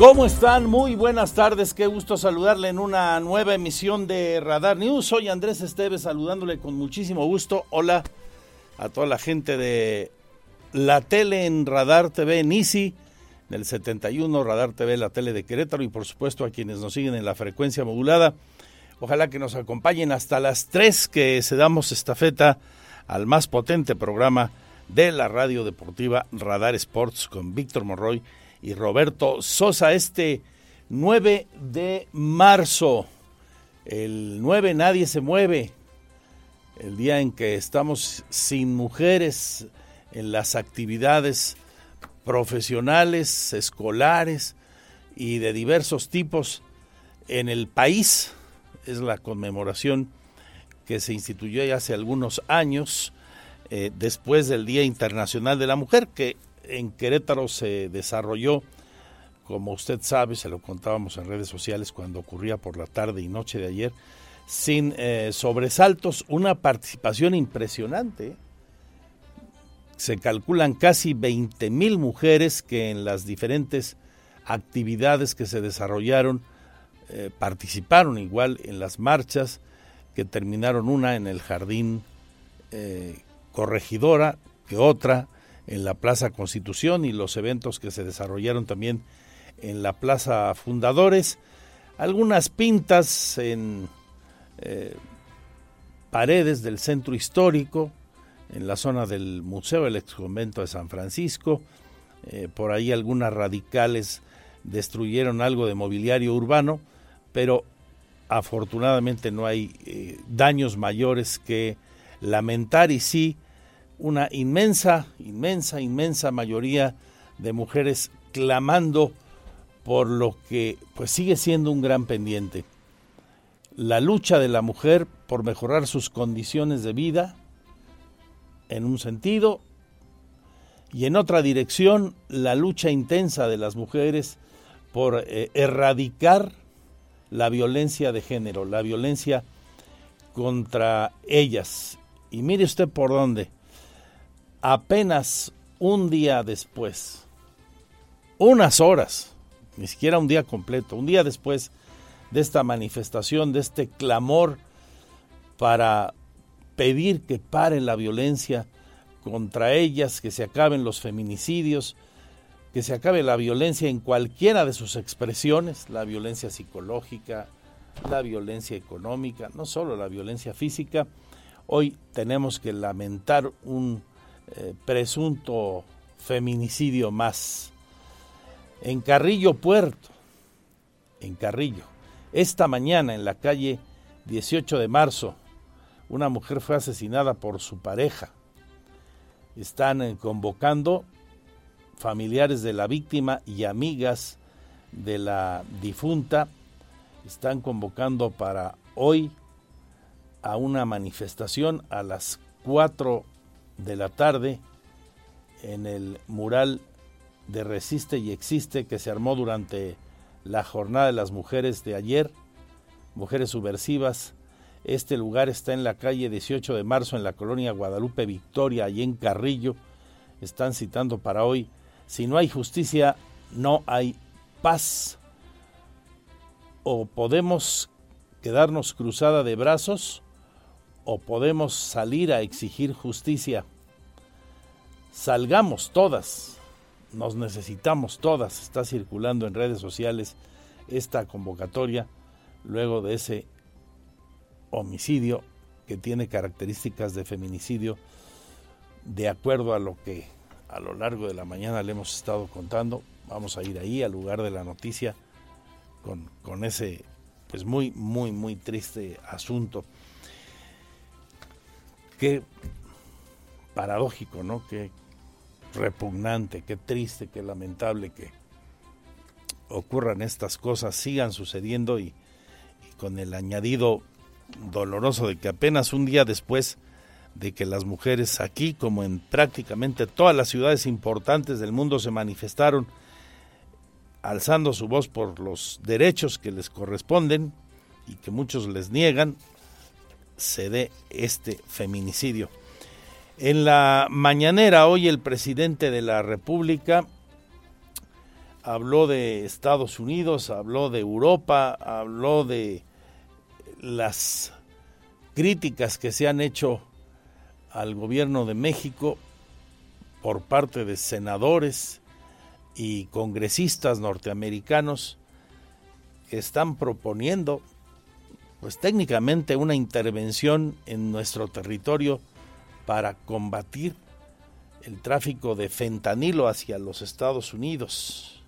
¿Cómo están? Muy buenas tardes, qué gusto saludarle en una nueva emisión de Radar News. Soy Andrés Esteves saludándole con muchísimo gusto. Hola a toda la gente de la tele en Radar TV en Easy, del 71 Radar TV, la tele de Querétaro y por supuesto a quienes nos siguen en la frecuencia modulada. Ojalá que nos acompañen hasta las 3 que se damos estafeta al más potente programa de la radio deportiva Radar Sports con Víctor Morroy y Roberto Sosa este 9 de marzo. El 9 nadie se mueve. El día en que estamos sin mujeres en las actividades profesionales, escolares y de diversos tipos en el país. Es la conmemoración que se instituyó ya hace algunos años eh, después del Día Internacional de la Mujer, que en Querétaro se desarrolló, como usted sabe, se lo contábamos en redes sociales cuando ocurría por la tarde y noche de ayer, sin eh, sobresaltos, una participación impresionante. Se calculan casi 20 mil mujeres que en las diferentes actividades que se desarrollaron eh, participaron igual en las marchas que terminaron una en el jardín eh, corregidora que otra en la Plaza Constitución y los eventos que se desarrollaron también en la Plaza Fundadores, algunas pintas en eh, paredes del centro histórico, en la zona del Museo del Exconvento de San Francisco, eh, por ahí algunas radicales destruyeron algo de mobiliario urbano, pero afortunadamente no hay eh, daños mayores que lamentar y sí una inmensa, inmensa, inmensa mayoría de mujeres clamando por lo que pues sigue siendo un gran pendiente. La lucha de la mujer por mejorar sus condiciones de vida en un sentido y en otra dirección la lucha intensa de las mujeres por eh, erradicar la violencia de género, la violencia contra ellas. Y mire usted por dónde apenas un día después, unas horas, ni siquiera un día completo, un día después de esta manifestación, de este clamor para pedir que paren la violencia contra ellas, que se acaben los feminicidios, que se acabe la violencia en cualquiera de sus expresiones, la violencia psicológica, la violencia económica, no solo la violencia física. Hoy tenemos que lamentar un eh, presunto feminicidio más. En Carrillo Puerto, en Carrillo, esta mañana en la calle 18 de marzo, una mujer fue asesinada por su pareja. Están eh, convocando familiares de la víctima y amigas de la difunta. Están convocando para hoy a una manifestación a las 4 de la tarde en el mural de Resiste y Existe que se armó durante la jornada de las mujeres de ayer, mujeres subversivas. Este lugar está en la calle 18 de marzo en la colonia Guadalupe Victoria, y en Carrillo. Están citando para hoy, si no hay justicia, no hay paz. O podemos quedarnos cruzada de brazos o podemos salir a exigir justicia. Salgamos todas, nos necesitamos todas. Está circulando en redes sociales esta convocatoria luego de ese homicidio que tiene características de feminicidio de acuerdo a lo que a lo largo de la mañana le hemos estado contando. Vamos a ir ahí al lugar de la noticia con, con ese pues muy, muy, muy triste asunto. Qué paradójico, ¿no? Qué repugnante, qué triste, qué lamentable que ocurran estas cosas, sigan sucediendo y, y con el añadido doloroso de que apenas un día después de que las mujeres aquí, como en prácticamente todas las ciudades importantes del mundo, se manifestaron alzando su voz por los derechos que les corresponden y que muchos les niegan, se dé este feminicidio. En la mañanera hoy el presidente de la República habló de Estados Unidos, habló de Europa, habló de las críticas que se han hecho al gobierno de México por parte de senadores y congresistas norteamericanos que están proponiendo pues técnicamente una intervención en nuestro territorio para combatir el tráfico de fentanilo hacia los Estados Unidos.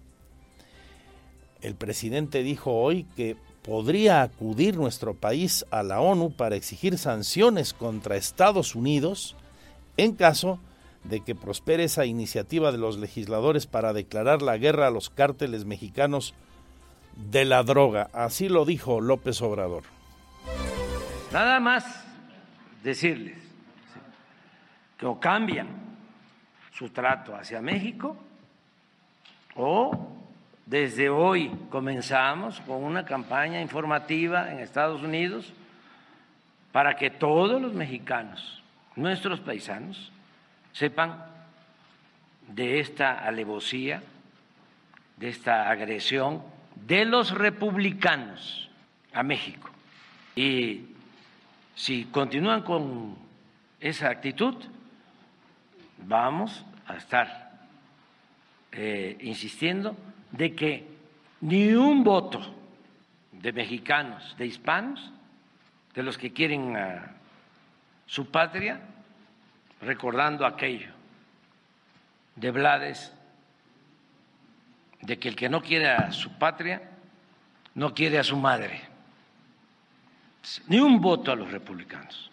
El presidente dijo hoy que podría acudir nuestro país a la ONU para exigir sanciones contra Estados Unidos en caso de que prospere esa iniciativa de los legisladores para declarar la guerra a los cárteles mexicanos de la droga. Así lo dijo López Obrador. Nada más decirles o cambian su trato hacia México o desde hoy comenzamos con una campaña informativa en Estados Unidos para que todos los mexicanos, nuestros paisanos, sepan de esta alevosía, de esta agresión de los republicanos a México. Y si continúan con esa actitud, vamos a estar eh, insistiendo de que ni un voto de mexicanos, de hispanos, de los que quieren a su patria, recordando aquello de Blades, de que el que no quiere a su patria, no quiere a su madre. Ni un voto a los republicanos.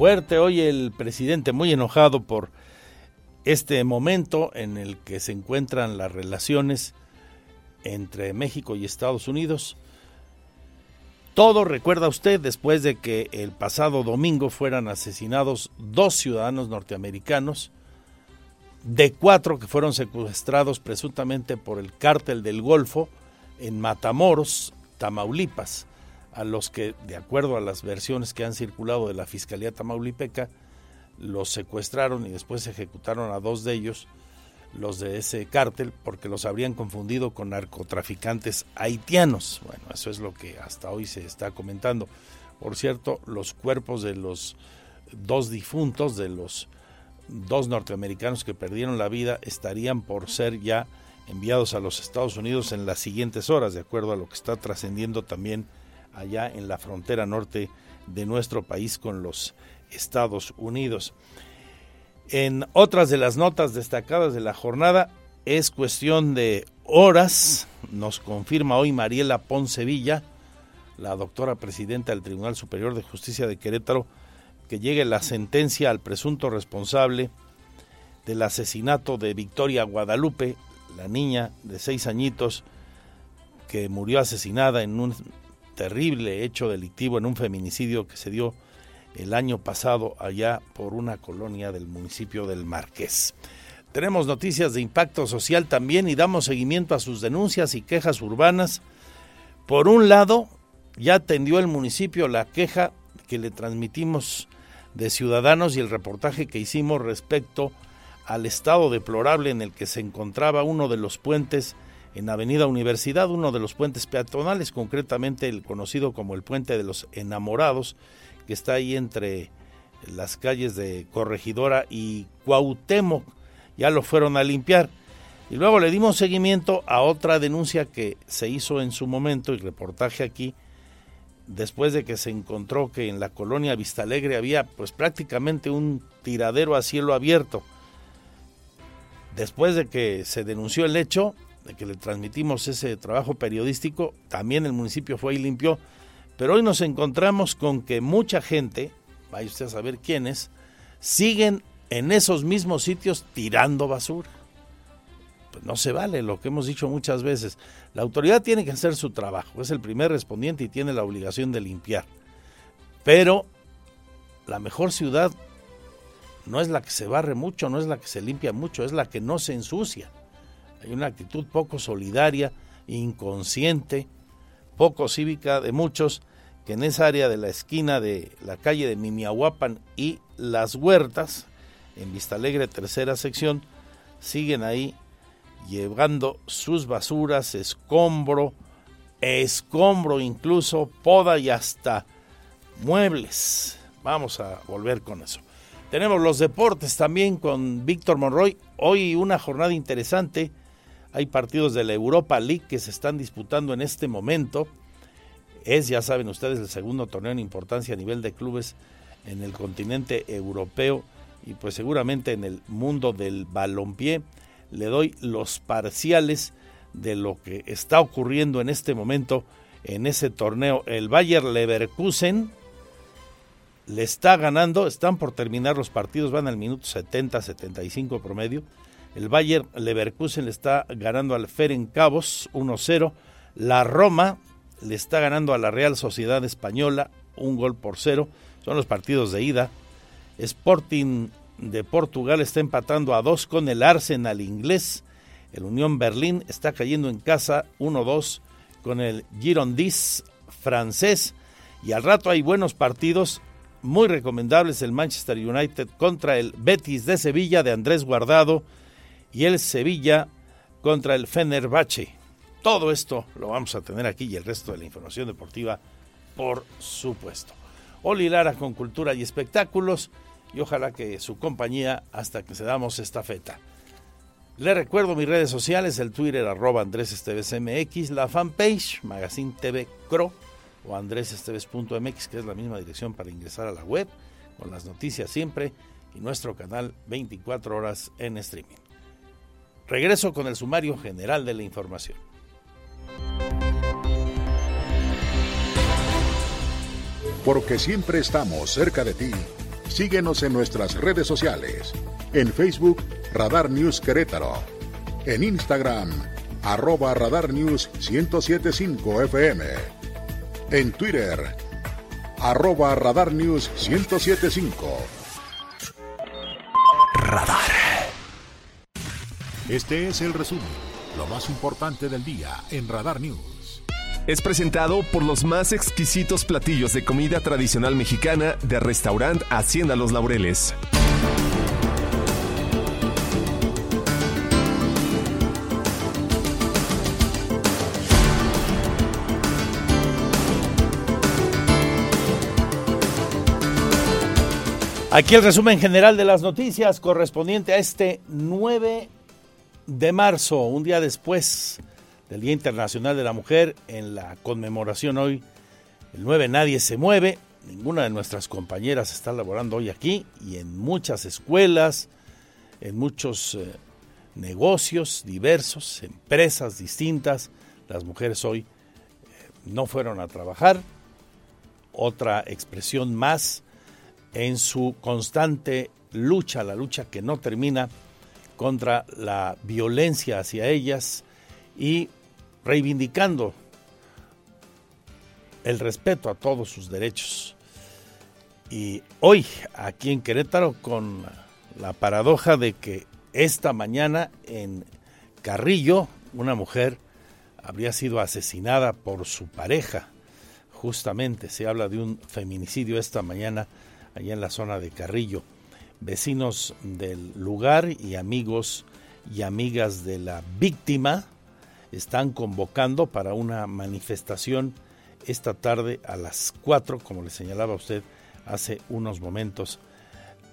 Fuerte hoy el presidente, muy enojado por este momento en el que se encuentran las relaciones entre México y Estados Unidos. Todo recuerda usted después de que el pasado domingo fueran asesinados dos ciudadanos norteamericanos, de cuatro que fueron secuestrados presuntamente por el cártel del Golfo en Matamoros, Tamaulipas, a los que, de acuerdo a las versiones que han circulado de la Fiscalía Tamaulipeca, los secuestraron y después ejecutaron a dos de ellos, los de ese cártel, porque los habrían confundido con narcotraficantes haitianos. Bueno, eso es lo que hasta hoy se está comentando. Por cierto, los cuerpos de los dos difuntos, de los dos norteamericanos que perdieron la vida, estarían por ser ya enviados a los Estados Unidos en las siguientes horas, de acuerdo a lo que está trascendiendo también allá en la frontera norte de nuestro país con los Estados Unidos. En otras de las notas destacadas de la jornada, es cuestión de horas, nos confirma hoy Mariela Poncevilla, la doctora presidenta del Tribunal Superior de Justicia de Querétaro, que llegue la sentencia al presunto responsable del asesinato de Victoria Guadalupe, la niña de seis añitos que murió asesinada en un terrible hecho delictivo, en un feminicidio que se dio el año pasado allá por una colonia del municipio del Marqués. Tenemos noticias de impacto social también y damos seguimiento a sus denuncias y quejas urbanas. Por un lado, ya atendió el municipio la queja que le transmitimos de ciudadanos y el reportaje que hicimos respecto al estado deplorable en el que se encontraba uno de los puentes en Avenida Universidad, uno de los puentes peatonales, concretamente el conocido como el puente de los enamorados, que está ahí entre las calles de Corregidora y Cuauhtémoc. Ya lo fueron a limpiar. Y luego le dimos seguimiento a otra denuncia que se hizo en su momento y reportaje aquí después de que se encontró que en la colonia Vistalegre había pues prácticamente un tiradero a cielo abierto. Después de que se denunció el hecho, que le transmitimos ese trabajo periodístico, también el municipio fue y limpió. Pero hoy nos encontramos con que mucha gente, vaya usted a saber quiénes, siguen en esos mismos sitios tirando basura. Pues no se vale lo que hemos dicho muchas veces. La autoridad tiene que hacer su trabajo, es el primer respondiente y tiene la obligación de limpiar. Pero la mejor ciudad no es la que se barre mucho, no es la que se limpia mucho, es la que no se ensucia. Hay una actitud poco solidaria, inconsciente, poco cívica de muchos que en esa área de la esquina de la calle de Mimiahuapan y Las Huertas, en Vista Alegre, tercera sección, siguen ahí llevando sus basuras, escombro, escombro incluso, poda y hasta muebles. Vamos a volver con eso. Tenemos los deportes también con Víctor Monroy. Hoy una jornada interesante. Hay partidos de la Europa League que se están disputando en este momento. Es, ya saben ustedes, el segundo torneo en importancia a nivel de clubes en el continente europeo y pues seguramente en el mundo del balompié le doy los parciales de lo que está ocurriendo en este momento en ese torneo. El Bayer Leverkusen le está ganando, están por terminar los partidos, van al minuto 70, 75 promedio. El Bayer Leverkusen le está ganando al Ferencabos 1-0. La Roma le está ganando a la Real Sociedad Española un gol por cero. Son los partidos de ida. Sporting de Portugal está empatando a dos con el Arsenal inglés. El Unión Berlín está cayendo en casa 1-2 con el Girondins francés. Y al rato hay buenos partidos muy recomendables. El Manchester United contra el Betis de Sevilla de Andrés Guardado y el Sevilla contra el Fenerbahce. Todo esto lo vamos a tener aquí y el resto de la información deportiva, por supuesto. Oli Lara con cultura y espectáculos y ojalá que su compañía hasta que se damos esta feta. Le recuerdo mis redes sociales, el Twitter arroba Andrés Esteves MX, la fanpage Magazine TV Cro o andresesteves.mx, que es la misma dirección para ingresar a la web, con las noticias siempre y nuestro canal 24 horas en streaming. Regreso con el sumario general de la información. Porque siempre estamos cerca de ti Síguenos en nuestras redes sociales. En Facebook, Radar News Querétaro. En Instagram, arroba Radar News 1075 FM. En Twitter, arroba Radar News 1075. Radar. Este es el resumen, lo más importante del día en Radar News es presentado por los más exquisitos platillos de comida tradicional mexicana de restaurante Hacienda Los Laureles. Aquí el resumen general de las noticias correspondiente a este 9 de marzo, un día después del Día Internacional de la Mujer, en la conmemoración hoy, el 9 Nadie se mueve, ninguna de nuestras compañeras está laborando hoy aquí y en muchas escuelas, en muchos eh, negocios diversos, empresas distintas, las mujeres hoy eh, no fueron a trabajar, otra expresión más en su constante lucha, la lucha que no termina contra la violencia hacia ellas y reivindicando el respeto a todos sus derechos. Y hoy, aquí en Querétaro, con la paradoja de que esta mañana en Carrillo, una mujer habría sido asesinada por su pareja. Justamente se habla de un feminicidio esta mañana allá en la zona de Carrillo. Vecinos del lugar y amigos y amigas de la víctima están convocando para una manifestación esta tarde a las 4, como le señalaba usted hace unos momentos,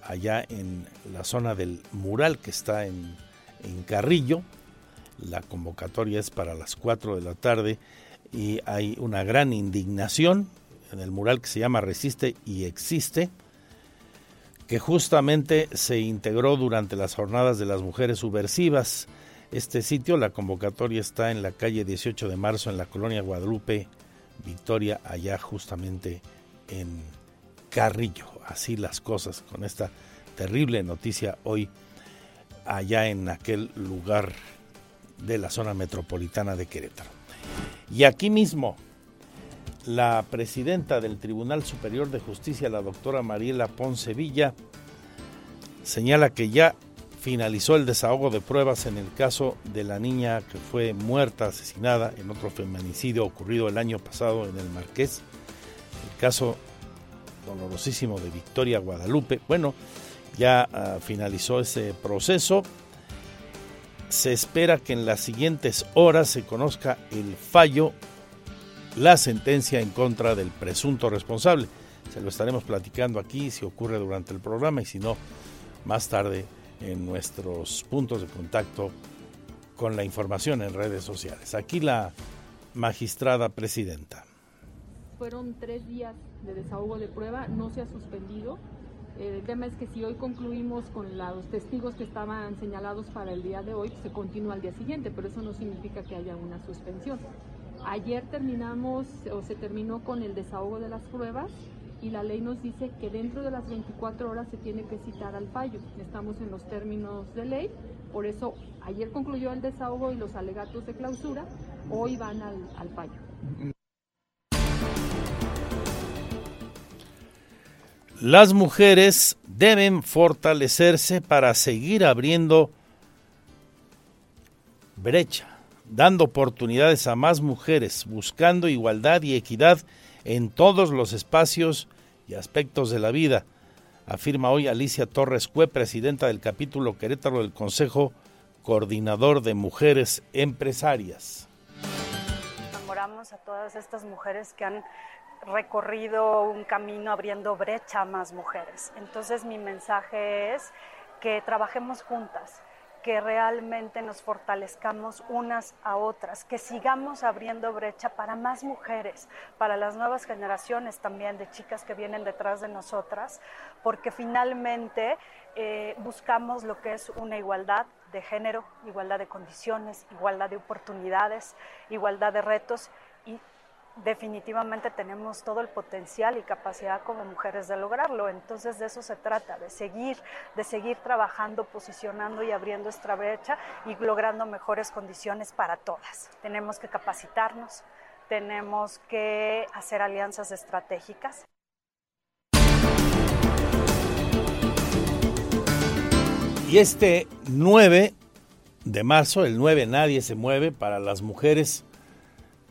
allá en la zona del mural que está en, en Carrillo. La convocatoria es para las 4 de la tarde y hay una gran indignación en el mural que se llama Resiste y Existe, que justamente se integró durante las jornadas de las mujeres subversivas. Este sitio, la convocatoria está en la calle 18 de marzo en la colonia Guadalupe, Victoria, allá justamente en Carrillo. Así las cosas con esta terrible noticia hoy allá en aquel lugar de la zona metropolitana de Querétaro. Y aquí mismo, la presidenta del Tribunal Superior de Justicia, la doctora Mariela Ponce Villa, señala que ya finalizó el desahogo de pruebas en el caso de la niña que fue muerta, asesinada en otro feminicidio ocurrido el año pasado en el Marqués, el caso dolorosísimo de Victoria Guadalupe. Bueno, ya uh, finalizó ese proceso. Se espera que en las siguientes horas se conozca el fallo la sentencia en contra del presunto responsable. Se lo estaremos platicando aquí si ocurre durante el programa y si no, más tarde en nuestros puntos de contacto con la información en redes sociales. Aquí la magistrada presidenta. Fueron tres días de desahogo de prueba, no se ha suspendido. El tema es que si hoy concluimos con los testigos que estaban señalados para el día de hoy, se continúa al día siguiente, pero eso no significa que haya una suspensión. Ayer terminamos o se terminó con el desahogo de las pruebas y la ley nos dice que dentro de las 24 horas se tiene que citar al fallo. Estamos en los términos de ley, por eso ayer concluyó el desahogo y los alegatos de clausura, hoy van al, al fallo. Las mujeres deben fortalecerse para seguir abriendo brecha dando oportunidades a más mujeres, buscando igualdad y equidad en todos los espacios y aspectos de la vida, afirma hoy Alicia Torres Cue, presidenta del capítulo Querétaro del Consejo Coordinador de Mujeres Empresarias. Enamoramos a todas estas mujeres que han recorrido un camino abriendo brecha a más mujeres. Entonces mi mensaje es que trabajemos juntas, que realmente nos fortalezcamos unas a otras, que sigamos abriendo brecha para más mujeres, para las nuevas generaciones también de chicas que vienen detrás de nosotras, porque finalmente eh, buscamos lo que es una igualdad de género, igualdad de condiciones, igualdad de oportunidades, igualdad de retos definitivamente tenemos todo el potencial y capacidad como mujeres de lograrlo. Entonces de eso se trata, de seguir, de seguir trabajando, posicionando y abriendo esta brecha y logrando mejores condiciones para todas. Tenemos que capacitarnos, tenemos que hacer alianzas estratégicas. Y este 9 de marzo, el 9 Nadie se mueve para las mujeres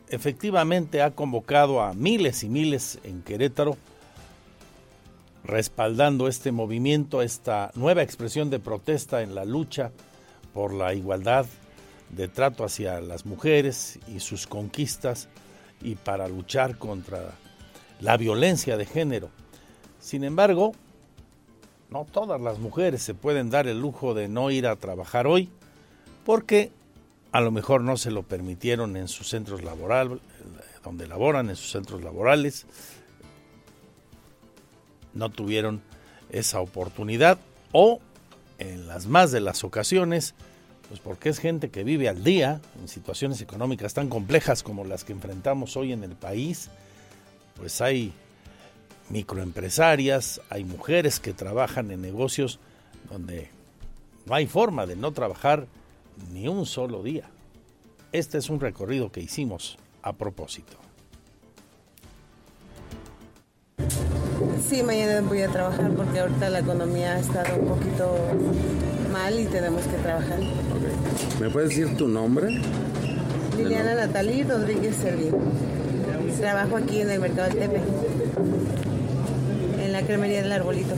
efectivamente ha convocado a miles y miles en Querétaro respaldando este movimiento, esta nueva expresión de protesta en la lucha por la igualdad de trato hacia las mujeres y sus conquistas y para luchar contra la violencia de género. Sin embargo, no todas las mujeres se pueden dar el lujo de no ir a trabajar hoy porque a lo mejor no se lo permitieron en sus centros laborales, donde laboran, en sus centros laborales, no tuvieron esa oportunidad o en las más de las ocasiones, pues porque es gente que vive al día en situaciones económicas tan complejas como las que enfrentamos hoy en el país, pues hay microempresarias, hay mujeres que trabajan en negocios donde no hay forma de no trabajar ni un solo día. Este es un recorrido que hicimos a propósito. Sí, mañana voy a trabajar porque ahorita la economía ha estado un poquito mal y tenemos que trabajar. ¿Me puedes decir tu nombre? Liliana Natalí Rodríguez Servín. Trabajo aquí en el Mercado del Tepe, en la cremería del Arbolito.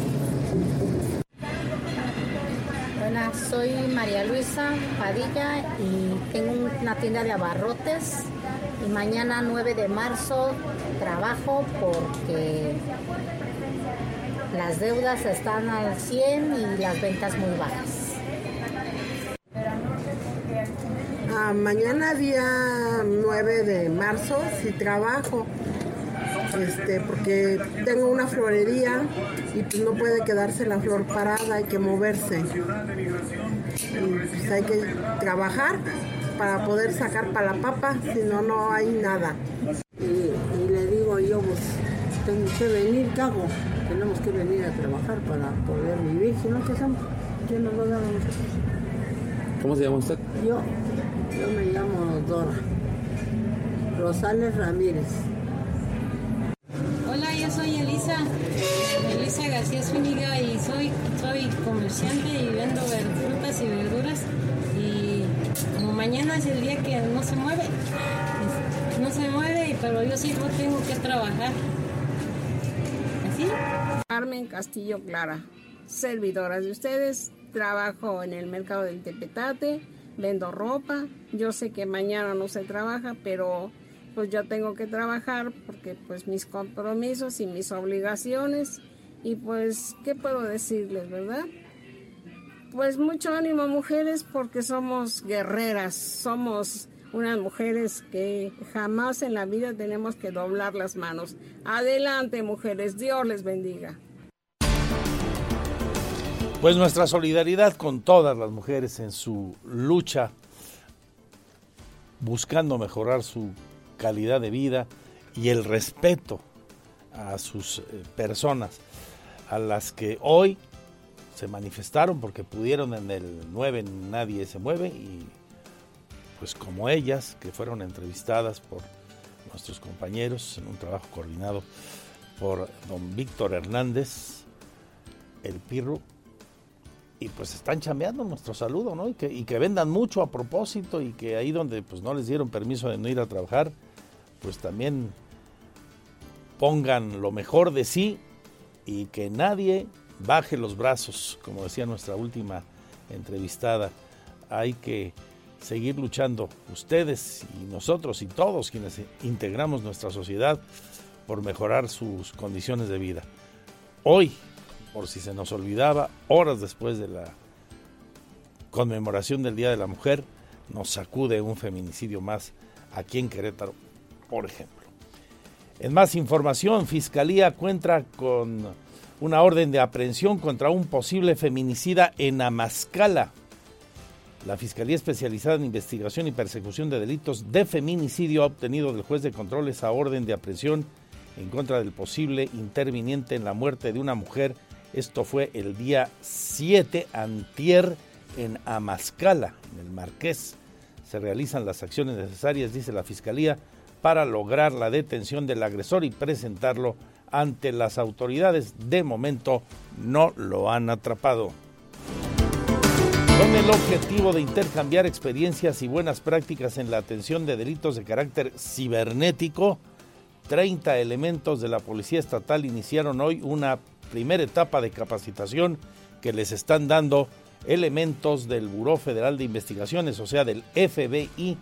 Soy María Luisa Padilla y tengo una tienda de abarrotes y mañana 9 de marzo trabajo porque las deudas están al 100 y las ventas muy bajas. Ah, mañana día 9 de marzo sí trabajo. Este, porque tengo una florería y pues no puede quedarse la flor parada, hay que moverse. Y pues hay que trabajar para poder sacar para la papa, si no, no hay nada. Y, le digo yo, pues tengo que venir, ¿qué hago? Tenemos que venir a trabajar para poder vivir, si no, ¿qué hacemos? ¿Quién nos va a dar a nosotros? ¿Cómo se llama usted? Yo, yo me llamo Dora. Rosales Ramírez. García Zúñiga y soy, soy comerciante y vendo frutas y verduras y como mañana es el día que no se mueve, no se mueve, pero yo sí no tengo que trabajar. ¿Así? Carmen Castillo Clara, servidoras de ustedes, trabajo en el mercado del Tepetate, vendo ropa, yo sé que mañana no se trabaja, pero pues yo tengo que trabajar porque pues mis compromisos y mis obligaciones y pues qué puedo decirles, ¿verdad? Pues mucho ánimo mujeres porque somos guerreras, somos unas mujeres que jamás en la vida tenemos que doblar las manos. Adelante mujeres, Dios les bendiga. Pues nuestra solidaridad con todas las mujeres en su lucha buscando mejorar su calidad de vida y el respeto a sus eh, personas, a las que hoy se manifestaron porque pudieron en el 9 Nadie se mueve y pues como ellas que fueron entrevistadas por nuestros compañeros en un trabajo coordinado por don Víctor Hernández, el Pirro, y pues están chambeando nuestro saludo, ¿no? Y que, y que vendan mucho a propósito y que ahí donde pues no les dieron permiso de no ir a trabajar, pues también pongan lo mejor de sí y que nadie baje los brazos, como decía nuestra última entrevistada. Hay que seguir luchando, ustedes y nosotros y todos quienes integramos nuestra sociedad, por mejorar sus condiciones de vida. Hoy, por si se nos olvidaba, horas después de la conmemoración del Día de la Mujer, nos sacude un feminicidio más aquí en Querétaro por ejemplo. En más información, Fiscalía cuenta con una orden de aprehensión contra un posible feminicida en Amascala. La Fiscalía Especializada en Investigación y Persecución de Delitos de Feminicidio ha obtenido del juez de control esa orden de aprehensión en contra del posible interviniente en la muerte de una mujer. Esto fue el día 7 antier en Amascala, en el Marqués. Se realizan las acciones necesarias, dice la Fiscalía, para lograr la detención del agresor y presentarlo ante las autoridades. De momento no lo han atrapado. Con el objetivo de intercambiar experiencias y buenas prácticas en la atención de delitos de carácter cibernético, 30 elementos de la Policía Estatal iniciaron hoy una primera etapa de capacitación que les están dando elementos del Buró Federal de Investigaciones, o sea, del FBI,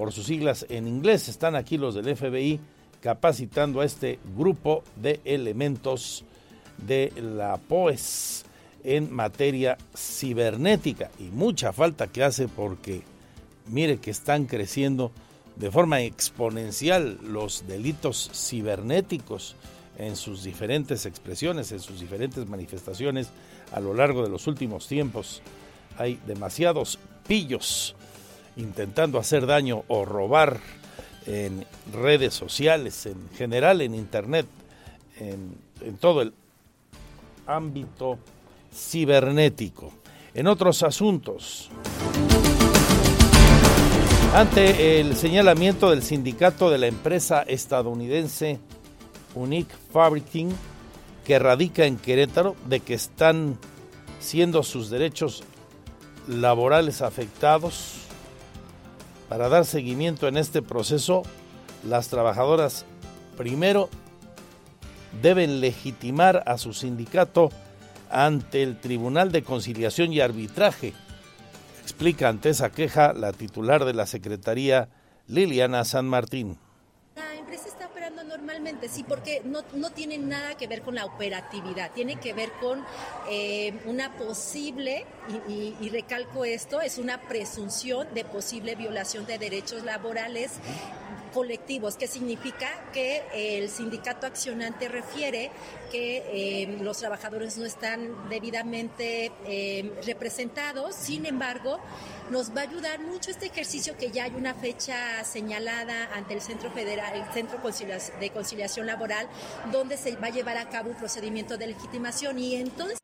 por sus siglas en inglés. Están aquí los del FBI capacitando a este grupo de elementos de la POES en materia cibernética. Y mucha falta que hace porque mire que están creciendo de forma exponencial los delitos cibernéticos en sus diferentes expresiones, en sus diferentes manifestaciones a lo largo de los últimos tiempos. Hay demasiados pillos intentando hacer daño o robar en redes sociales, en general en Internet, en, todo el ámbito cibernético. En otros asuntos, ante el señalamiento del sindicato de la empresa estadounidense Unique Fabricating, que radica en Querétaro, de que están siendo sus derechos laborales afectados, para dar seguimiento en este proceso, las trabajadoras primero deben legitimar a su sindicato ante el Tribunal de Conciliación y Arbitraje. Explica ante esa queja la titular de la Secretaría, Liliana San Martín sí, porque no, no, tiene nada que ver con la operatividad, tiene que ver con eh, una posible, y, recalco esto, es una presunción de posible violación de derechos laborales colectivos. ¿Qué significa? Que el sindicato accionante refiere que eh, los trabajadores no están debidamente eh, representados. Sin embargo, nos va a ayudar mucho este ejercicio que ya hay una fecha señalada ante el Centro Federal, el Centro de Conciliación Laboral, donde se va a llevar a cabo un procedimiento de legitimación y entonces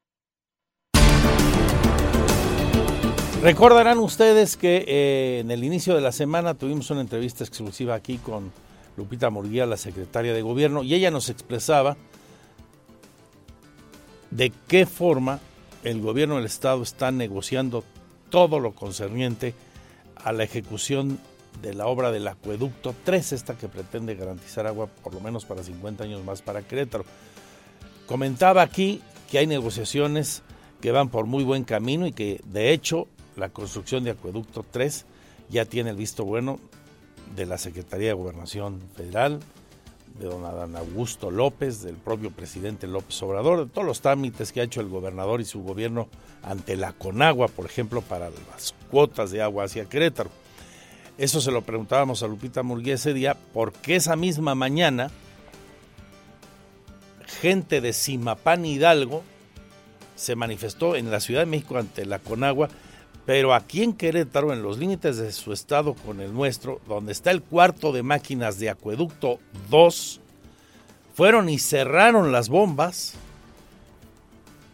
Recordarán ustedes que eh, en el inicio de la semana tuvimos una entrevista exclusiva aquí con Lupita Murguía, la secretaria de gobierno, y ella nos expresaba de qué forma el gobierno del Estado está negociando todo lo concerniente a la ejecución de la obra del acueducto 3, esta que pretende garantizar agua por lo menos para 50 años más para Querétaro. Comentaba aquí que hay negociaciones que van por muy buen camino y que de hecho la construcción de acueducto 3 ya tiene el visto bueno de la Secretaría de Gobernación Federal, de don Adán Augusto López, del propio presidente López Obrador, de todos los trámites que ha hecho el gobernador y su gobierno ante la Conagua, por ejemplo, para las cuotas de agua hacia Querétaro. Eso se lo preguntábamos a Lupita Murguía ese día, porque esa misma mañana gente de Simapán Hidalgo se manifestó en la Ciudad de México ante la Conagua pero aquí en Querétaro, en los límites de su estado con el nuestro, donde está el cuarto de máquinas de acueducto 2, fueron y cerraron las bombas,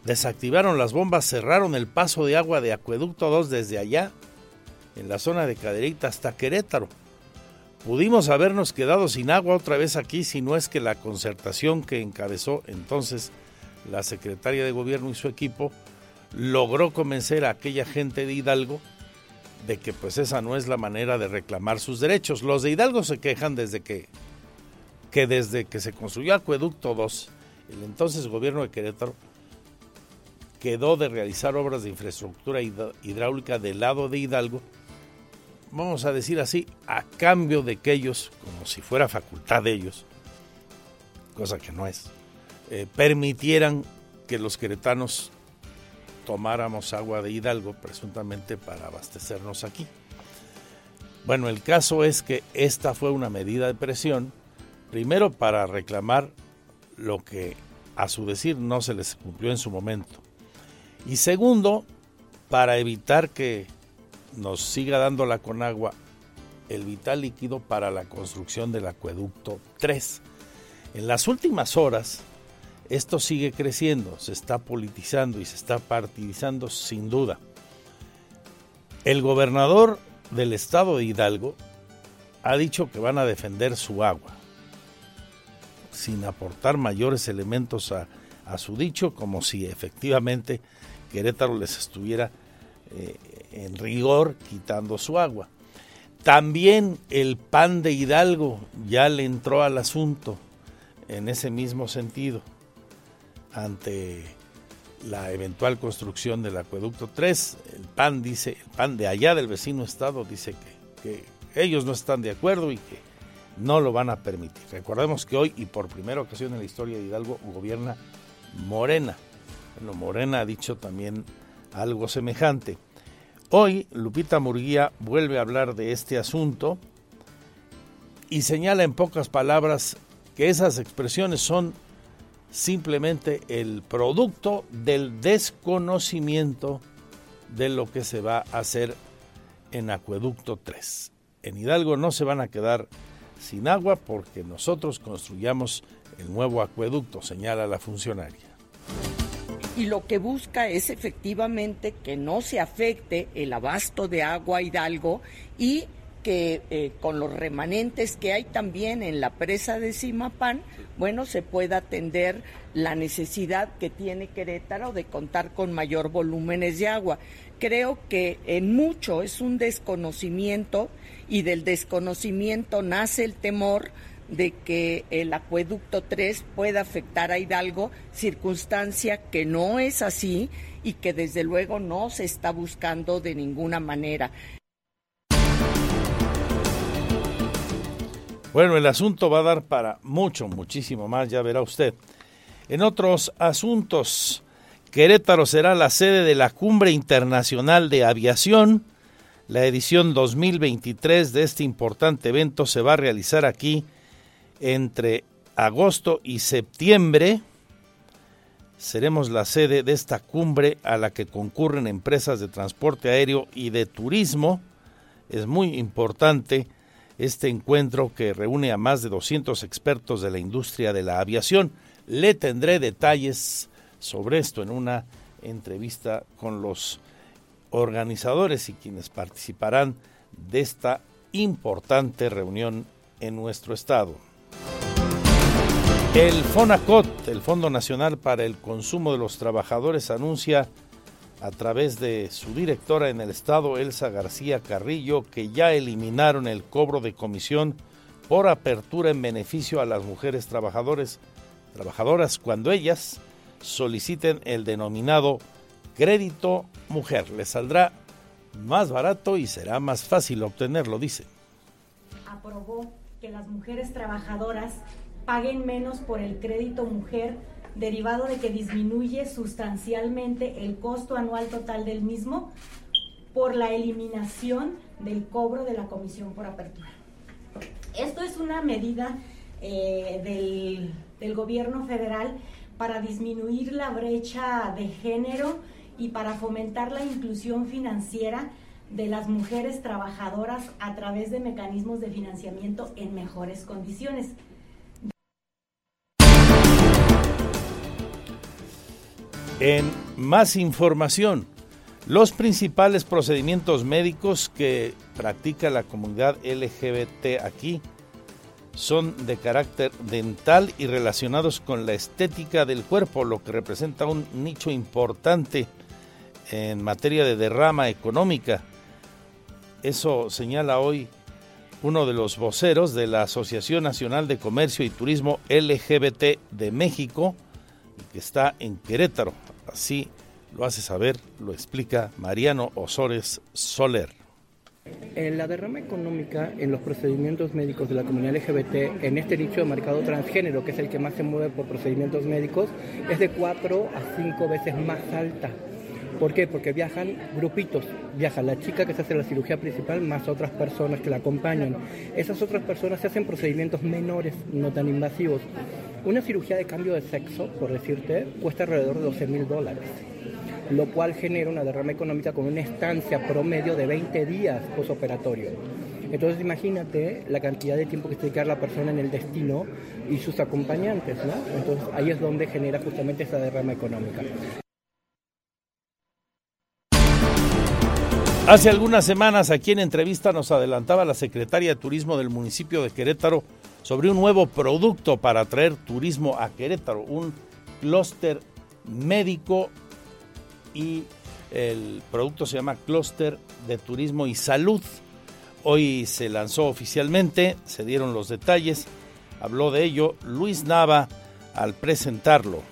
desactivaron las bombas, cerraron el paso de agua de acueducto 2 desde allá, en la zona de Cadereyta hasta Querétaro. Pudimos habernos quedado sin agua otra vez aquí si no es que la concertación que encabezó entonces la secretaria de gobierno y su equipo logró convencer a aquella gente de Hidalgo de que pues esa no es la manera de reclamar sus derechos. Los de Hidalgo se quejan desde que, que desde que se construyó Acueducto 2, el entonces gobierno de Querétaro quedó de realizar obras de infraestructura hidráulica del lado de Hidalgo, vamos a decir así, a cambio de que ellos, como si fuera facultad de ellos, cosa que no es, eh, permitieran que los queretanos tomáramos agua de Hidalgo presuntamente para abastecernos aquí. Bueno, el caso es que esta fue una medida de presión, primero para reclamar lo que a su decir no se les cumplió en su momento. Y segundo, para evitar que nos siga dando la Conagua el vital líquido para la construcción del acueducto 3. En las últimas horas, esto sigue creciendo, se está politizando y se está partidizando sin duda. El gobernador del estado de Hidalgo ha dicho que van a defender su agua, sin aportar mayores elementos a, su dicho, como si efectivamente Querétaro les estuviera eh, en rigor quitando su agua. También el PAN de Hidalgo ya le entró al asunto en ese mismo sentido ante la eventual construcción del acueducto 3. El PAN dice, el PAN de allá del vecino estado dice que, ellos no están de acuerdo y que no lo van a permitir. Recordemos que hoy y por primera ocasión en la historia de Hidalgo gobierna Morena. Bueno, Morena ha dicho también algo semejante. Hoy Lupita Murguía vuelve a hablar de este asunto y señala en pocas palabras que esas expresiones son simplemente el producto del desconocimiento de lo que se va a hacer en Acueducto 3. En Hidalgo no se van a quedar sin agua porque nosotros construyamos el nuevo acueducto, señala la funcionaria. Y lo que busca es efectivamente que no se afecte el abasto de agua Hidalgo y que eh, con los remanentes que hay también en la presa de Simapán, bueno, se pueda atender la necesidad que tiene Querétaro de contar con mayor volúmenes de agua. Creo que en mucho es un desconocimiento y del desconocimiento nace el temor de que el acueducto 3 pueda afectar a Hidalgo, circunstancia que no es así y que desde luego no se está buscando de ninguna manera. Bueno, el asunto va a dar para mucho, muchísimo más, ya verá usted. En otros asuntos, Querétaro será la sede de la Cumbre Internacional de Aviación. La edición 2023 de este importante evento se va a realizar aquí entre agosto y septiembre. Seremos la sede de esta cumbre a la que concurren empresas de transporte aéreo y de turismo. Es muy importante este encuentro que reúne a más de 200 expertos de la industria de la aviación. Le tendré detalles sobre esto en una entrevista con los organizadores y quienes participarán de esta importante reunión en nuestro estado. El FONACOT, el Fondo Nacional para el Consumo de los Trabajadores, anuncia a través de su directora en el estado, Elsa García Carrillo, que ya eliminaron el cobro de comisión por apertura en beneficio a las mujeres trabajadores, trabajadoras cuando ellas soliciten el denominado crédito mujer. Les saldrá más barato y será más fácil obtenerlo, dice. Aprobó que las mujeres trabajadoras paguen menos por el crédito mujer derivado de que disminuye sustancialmente el costo anual total del mismo por la eliminación del cobro de la comisión por apertura. Esto es una medida eh, del, del gobierno federal para disminuir la brecha de género y para fomentar la inclusión financiera de las mujeres trabajadoras a través de mecanismos de financiamiento en mejores condiciones. En más información, los principales procedimientos médicos que practica la comunidad LGBT aquí son de carácter dental y relacionados con la estética del cuerpo, lo que representa un nicho importante en materia de derrama económica. Eso señala hoy uno de los voceros de la Asociación Nacional de Comercio y Turismo LGBT de México, que está en Querétaro. Así lo hace saber, lo explica Mariano Osores Soler. En la derrama económica en los procedimientos médicos de la comunidad LGBT, en este nicho de mercado transgénero, que es el que más se mueve por procedimientos médicos, es de cuatro a cinco veces más alta. ¿Por qué? Porque viajan grupitos. Viaja la chica que se hace la cirugía principal más otras personas que la acompañan. Esas otras personas se hacen procedimientos menores, no tan invasivos. Una cirugía de cambio de sexo, por decirte, cuesta alrededor de 12 mil dólares, lo cual genera una derrama económica con una estancia promedio de 20 días posoperatorio. Entonces imagínate la cantidad de tiempo que se dedica la persona en el destino y sus acompañantes, ¿no? Entonces ahí es donde genera justamente esa derrama económica. Hace algunas semanas aquí en entrevista nos adelantaba la secretaria de Turismo del municipio de Querétaro sobre un nuevo producto para atraer turismo a Querétaro, un clúster médico y el producto se llama Clúster de Turismo y Salud. Hoy se lanzó oficialmente, se dieron los detalles, habló de ello Luis Nava al presentarlo.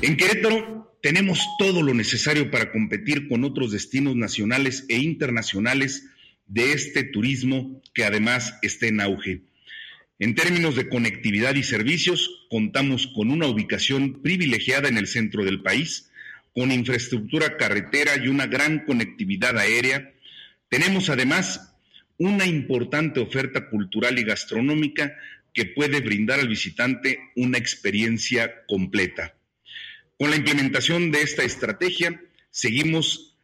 En Querétaro tenemos todo lo necesario para competir con otros destinos nacionales e internacionales de este turismo que además está en auge. En términos de conectividad y servicios, contamos con una ubicación privilegiada en el centro del país, con infraestructura carretera y una gran conectividad aérea. Tenemos además una importante oferta cultural y gastronómica que puede brindar al visitante una experiencia completa. Con la implementación de esta estrategia, seguimos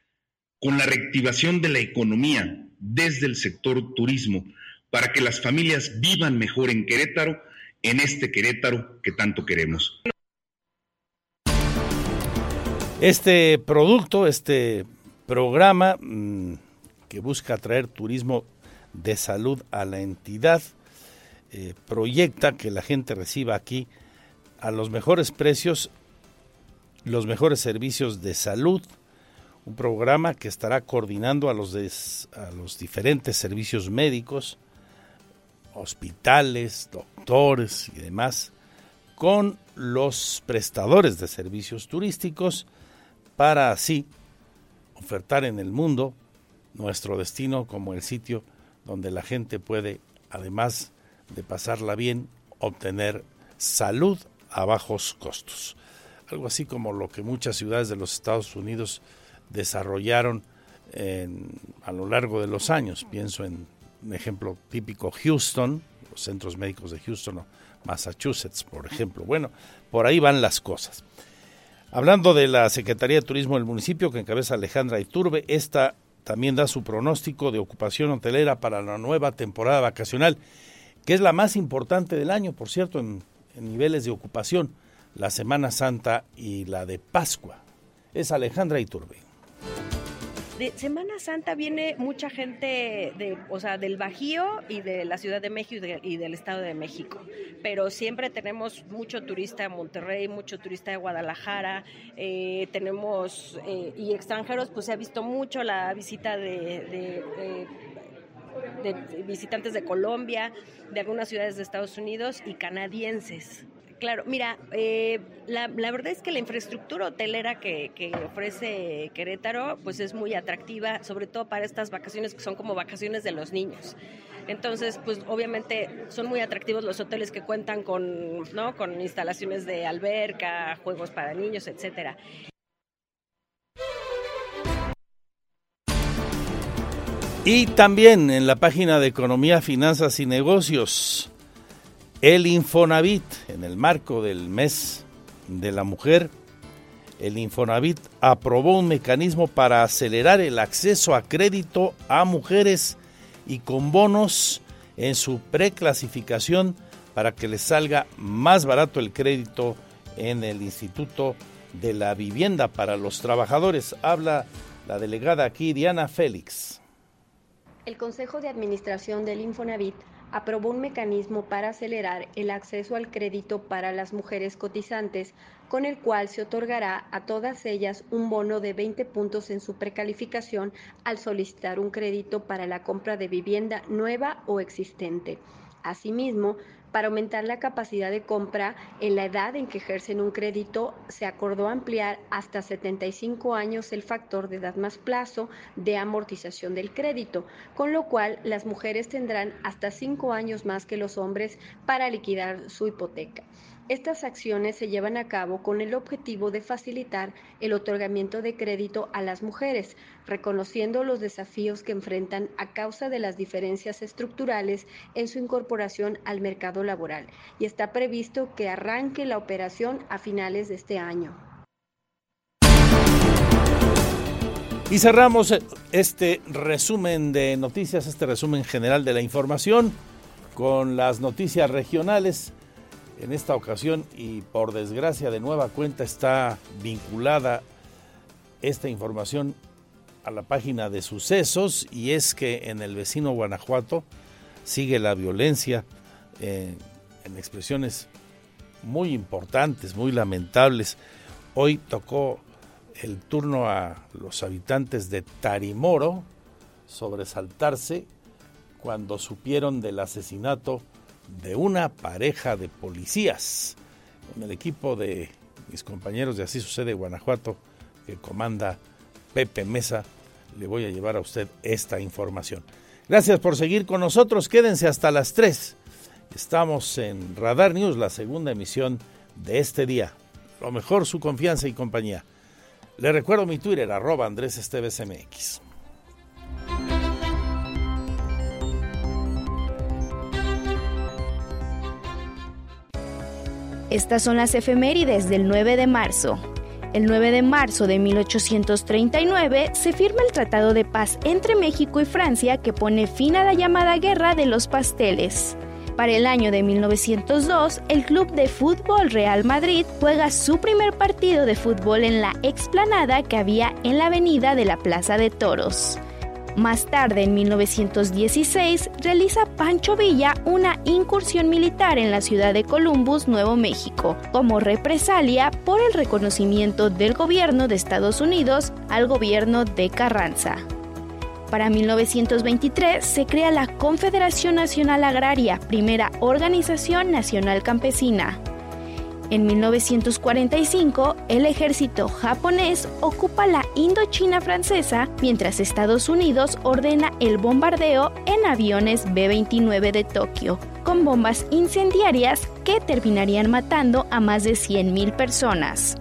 con la reactivación de la economía desde el sector turismo para que las familias vivan mejor en Querétaro, en este Querétaro que tanto queremos. Este producto, este programa mmm, que busca atraer turismo de salud a la entidad, eh, proyecta que la gente reciba aquí a los mejores precios los mejores servicios de salud, un programa que estará coordinando a los, a los diferentes servicios médicos, hospitales, doctores y demás, con los prestadores de servicios turísticos para así ofertar en el mundo nuestro destino como el sitio donde la gente puede, además de pasarla bien, obtener salud a bajos costos. algo así como lo que muchas ciudades de los Estados Unidos desarrollaron a lo largo de los años. Pienso en un ejemplo típico, Houston, los centros médicos de Houston o Massachusetts, por ejemplo. Bueno, por ahí van las cosas. Hablando de la Secretaría de Turismo del municipio que encabeza Alejandra Iturbe, esta también da su pronóstico de ocupación hotelera para la nueva temporada vacacional, que es la más importante del año, por cierto, en, en niveles de ocupación, la Semana Santa y la de Pascua. Es Alejandra Iturbe de Semana Santa viene mucha gente de, o sea, del Bajío y de la Ciudad de México y, del Estado de México. Pero siempre tenemos mucho turista de Monterrey, mucho turista de Guadalajara, eh, tenemos eh, y extranjeros, pues se ha visto mucho la visita de, de visitantes de Colombia, de algunas ciudades de Estados Unidos y canadienses. Claro, mira, eh, la, verdad es que la infraestructura hotelera que, ofrece Querétaro pues es muy atractiva, sobre todo para estas vacaciones que son como vacaciones de los niños. Entonces, pues obviamente son muy atractivos los hoteles que cuentan con, ¿no? con instalaciones de alberca, juegos para niños, etcétera. Y también en la página de Economía, Finanzas y Negocios el Infonavit, en el marco del mes de la mujer, el Infonavit aprobó un mecanismo para acelerar el acceso a crédito a mujeres y con bonos en su preclasificación para que les salga más barato el crédito en el Instituto de la Vivienda para los Trabajadores. Habla la delegada aquí, Diana Félix. El Consejo de Administración del Infonavit aprobó un mecanismo para acelerar el acceso al crédito para las mujeres cotizantes, con el cual se otorgará a todas ellas un bono de 20 puntos en su precalificación al solicitar un crédito para la compra de vivienda nueva o existente. Asimismo, para aumentar la capacidad de compra en la edad en que ejercen un crédito, se acordó ampliar hasta 75 años el factor de edad más plazo de amortización del crédito, con lo cual las mujeres tendrán hasta 5 años más que los hombres para liquidar su hipoteca. Estas acciones se llevan a cabo con el objetivo de facilitar el otorgamiento de crédito a las mujeres, reconociendo los desafíos que enfrentan a causa de las diferencias estructurales en su incorporación al mercado laboral, y está previsto que arranque la operación a finales de este año. Y cerramos este resumen de noticias, este resumen general de la información con las noticias regionales en esta ocasión y por desgracia de nueva cuenta está vinculada esta información a la página de sucesos y es que en el vecino Guanajuato sigue la violencia eh, en expresiones muy importantes, muy lamentables. Hoy tocó el turno a los habitantes de Tarimoro sobresaltarse cuando supieron del asesinato de una pareja de policías. Con el equipo de mis compañeros de Así Sucede Guanajuato, que comanda Pepe Mesa, le voy a llevar a usted esta información. Gracias por seguir con nosotros. Quédense hasta las 3. Estamos en Radar News, la segunda emisión de este día. Lo mejor, su confianza y compañía. Le recuerdo mi Twitter, arroba Andrés Esteves MX. Estas son las efemérides del 9 de marzo. El 9 de marzo de 1839 se firma el Tratado de Paz entre México y Francia que pone fin a la llamada Guerra de los Pasteles. Para el año de 1902, el Club de Fútbol Real Madrid juega su primer partido de fútbol en la explanada que había en la avenida de la Plaza de Toros. Más tarde, en 1916, realiza Pancho Villa una incursión militar en la ciudad de Columbus, Nuevo México, como represalia por el reconocimiento del gobierno de Estados Unidos al gobierno de Carranza. Para 1923 se crea la Confederación Nacional Agraria, primera organización nacional campesina. En 1945, el ejército japonés ocupa la Indochina francesa mientras Estados Unidos ordena el bombardeo en aviones B-29 de Tokio, con bombas incendiarias que terminarían matando a más de 100.000 personas.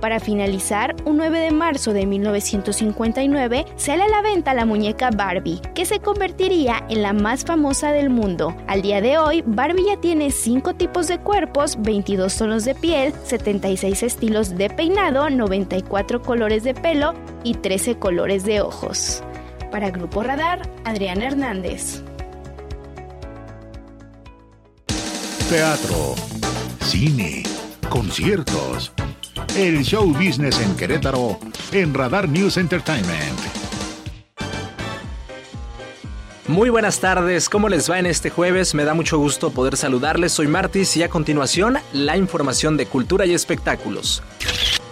Para finalizar, un 9 de marzo de 1959 sale a la venta la muñeca Barbie, que se convertiría en la más famosa del mundo. Al día de hoy, Barbie ya tiene 5 tipos de cuerpos, 22 tonos de piel, 76 estilos de peinado, 94 colores de pelo y 13 colores de ojos. Para Grupo Radar, Adrián Hernández. Teatro, cine, conciertos. El show business en Querétaro en Radar News Entertainment. Muy buenas tardes, ¿cómo les va en este jueves? Me da mucho gusto poder saludarles, soy Martis y a continuación la información de cultura y espectáculos.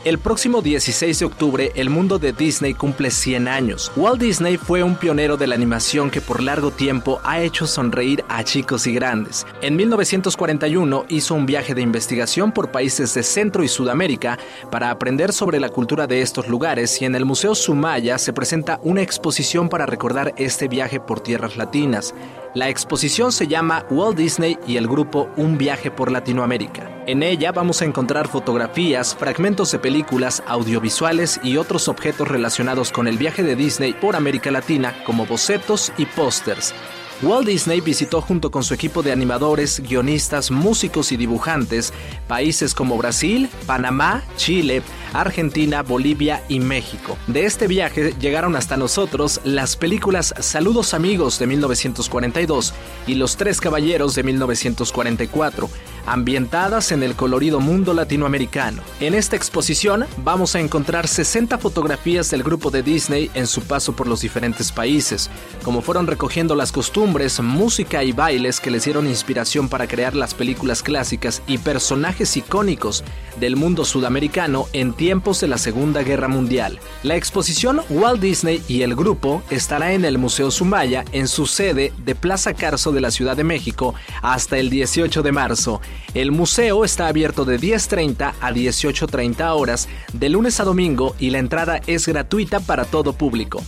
El próximo 16 de octubre, el mundo de Disney cumple 100 años. Walt Disney fue un pionero de la animación que por largo tiempo ha hecho sonreír a chicos y grandes. En 1941 hizo un viaje de investigación por países de Centro y Sudamérica para aprender sobre la cultura de estos lugares y en el Museo Sumaya se presenta una exposición para recordar este viaje por tierras latinas. La exposición se llama Walt Disney y el grupo Un viaje por Latinoamérica. En ella vamos a encontrar fotografías, fragmentos de películas, audiovisuales y otros objetos relacionados con el viaje de Disney por América Latina, como bocetos y pósters. Walt Disney visitó junto con su equipo de animadores, guionistas, músicos y dibujantes países como Brasil, Panamá, Chile, Argentina, Bolivia y México. De este viaje llegaron hasta nosotros las películas Saludos Amigos de 1942 y Los Tres Caballeros de 1944 ambientadas en el colorido mundo latinoamericano. En esta exposición vamos a encontrar 60 fotografías del grupo de Disney en su paso por los diferentes países, como fueron recogiendo las costumbres, música y bailes que les dieron inspiración para crear las películas clásicas y personajes icónicos del mundo sudamericano en tiempos de la Segunda Guerra Mundial. La exposición Walt Disney y el grupo estará en el Museo Sumaya en su sede de Plaza Carso de la Ciudad de México hasta el 18 de marzo. El museo está abierto de 10.30 a 18.30 horas de lunes a domingo y la entrada es gratuita para todo público.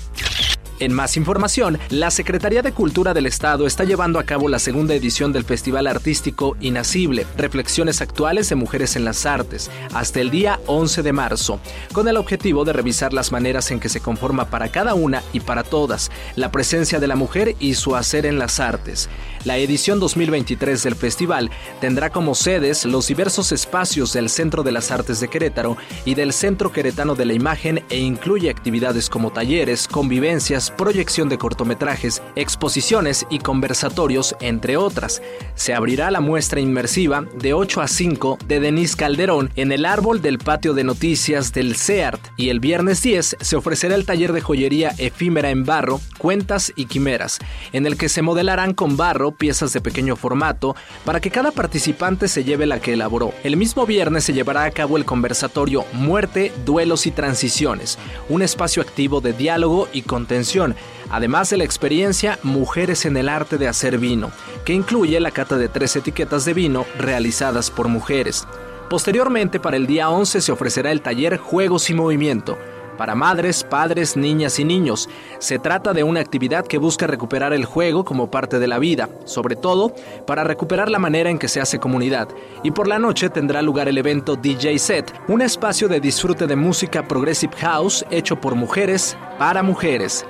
En más información, la Secretaría de Cultura del Estado está llevando a cabo la segunda edición del Festival Artístico Inacible, Reflexiones Actuales de Mujeres en las Artes, hasta el día 11 de marzo, con el objetivo de revisar las maneras en que se conforma para cada una y para todas la presencia de la mujer y su hacer en las artes. La edición 2023 del festival tendrá como sedes los diversos espacios del Centro de las Artes de Querétaro y del Centro Queretano de la Imagen e incluye actividades como talleres, convivencias, proyección de cortometrajes, exposiciones y conversatorios, entre otras. Se abrirá la muestra inmersiva de 8 a 5 de Denise Calderón en el árbol del patio de noticias del CEART y el viernes 10 se ofrecerá el taller de joyería efímera en barro, cuentas y quimeras, en el que se modelarán con barro piezas de pequeño formato para que cada participante se lleve la que elaboró. El mismo viernes se llevará a cabo el conversatorio Muerte, Duelos y Transiciones, un espacio activo de diálogo y contención además de la experiencia Mujeres en el arte de hacer vino, que incluye la cata de tres etiquetas de vino realizadas por mujeres. Posteriormente, para el día 11 se ofrecerá el taller Juegos y Movimiento, para madres, padres, niñas y niños. Se trata de una actividad que busca recuperar el juego como parte de la vida, sobre todo para recuperar la manera en que se hace comunidad. Y por la noche tendrá lugar el evento DJ Set, un espacio de disfrute de música progressive house hecho por mujeres para mujeres.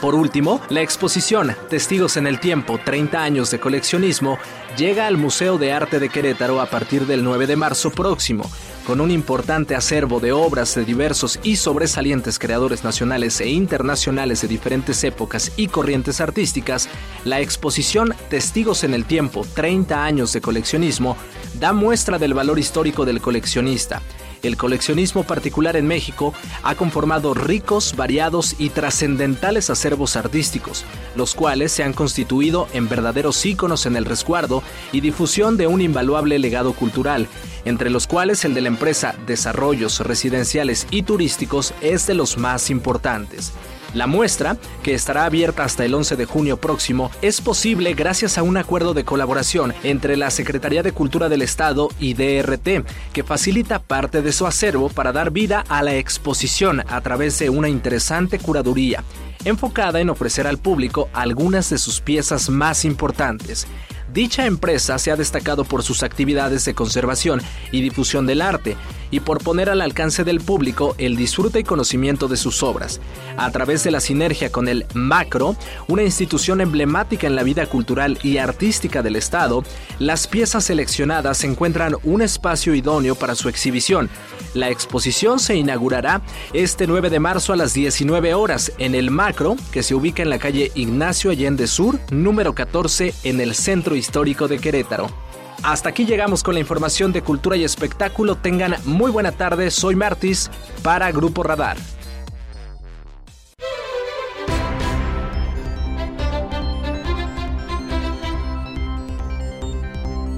Por último, la exposición Testigos en el Tiempo, 30 años de coleccionismo, llega al Museo de Arte de Querétaro a partir del 9 de marzo próximo, con un importante acervo de obras de diversos y sobresalientes creadores nacionales e internacionales de diferentes épocas y corrientes artísticas, la exposición Testigos en el Tiempo, 30 años de coleccionismo, da muestra del valor histórico del coleccionista el coleccionismo particular en México ha conformado ricos, variados y trascendentales acervos artísticos, los cuales se han constituido en verdaderos íconos en el resguardo y difusión de un invaluable legado cultural, entre los cuales el de la empresa Desarrollos Residenciales y Turísticos es de los más importantes. La muestra, que estará abierta hasta el 11 de junio próximo, es posible gracias a un acuerdo de colaboración entre la Secretaría de Cultura del Estado y DRT, que facilita parte de su acervo para dar vida a la exposición a través de una interesante curaduría, enfocada en ofrecer al público algunas de sus piezas más importantes. Dicha empresa se ha destacado por sus actividades de conservación y difusión del arte y por poner al alcance del público el disfrute y conocimiento de sus obras. A través de la sinergia con el Macro, una institución emblemática en la vida cultural y artística del Estado, las piezas seleccionadas encuentran un espacio idóneo para su exhibición. La exposición se inaugurará este 9 de marzo a las 19 horas en el Macro, que se ubica en la calle Ignacio Allende Sur, número 14, en el centro histórico de Querétaro. Hasta aquí llegamos con la información de cultura y espectáculo. Tengan muy buena tarde. Soy Martis para Grupo Radar.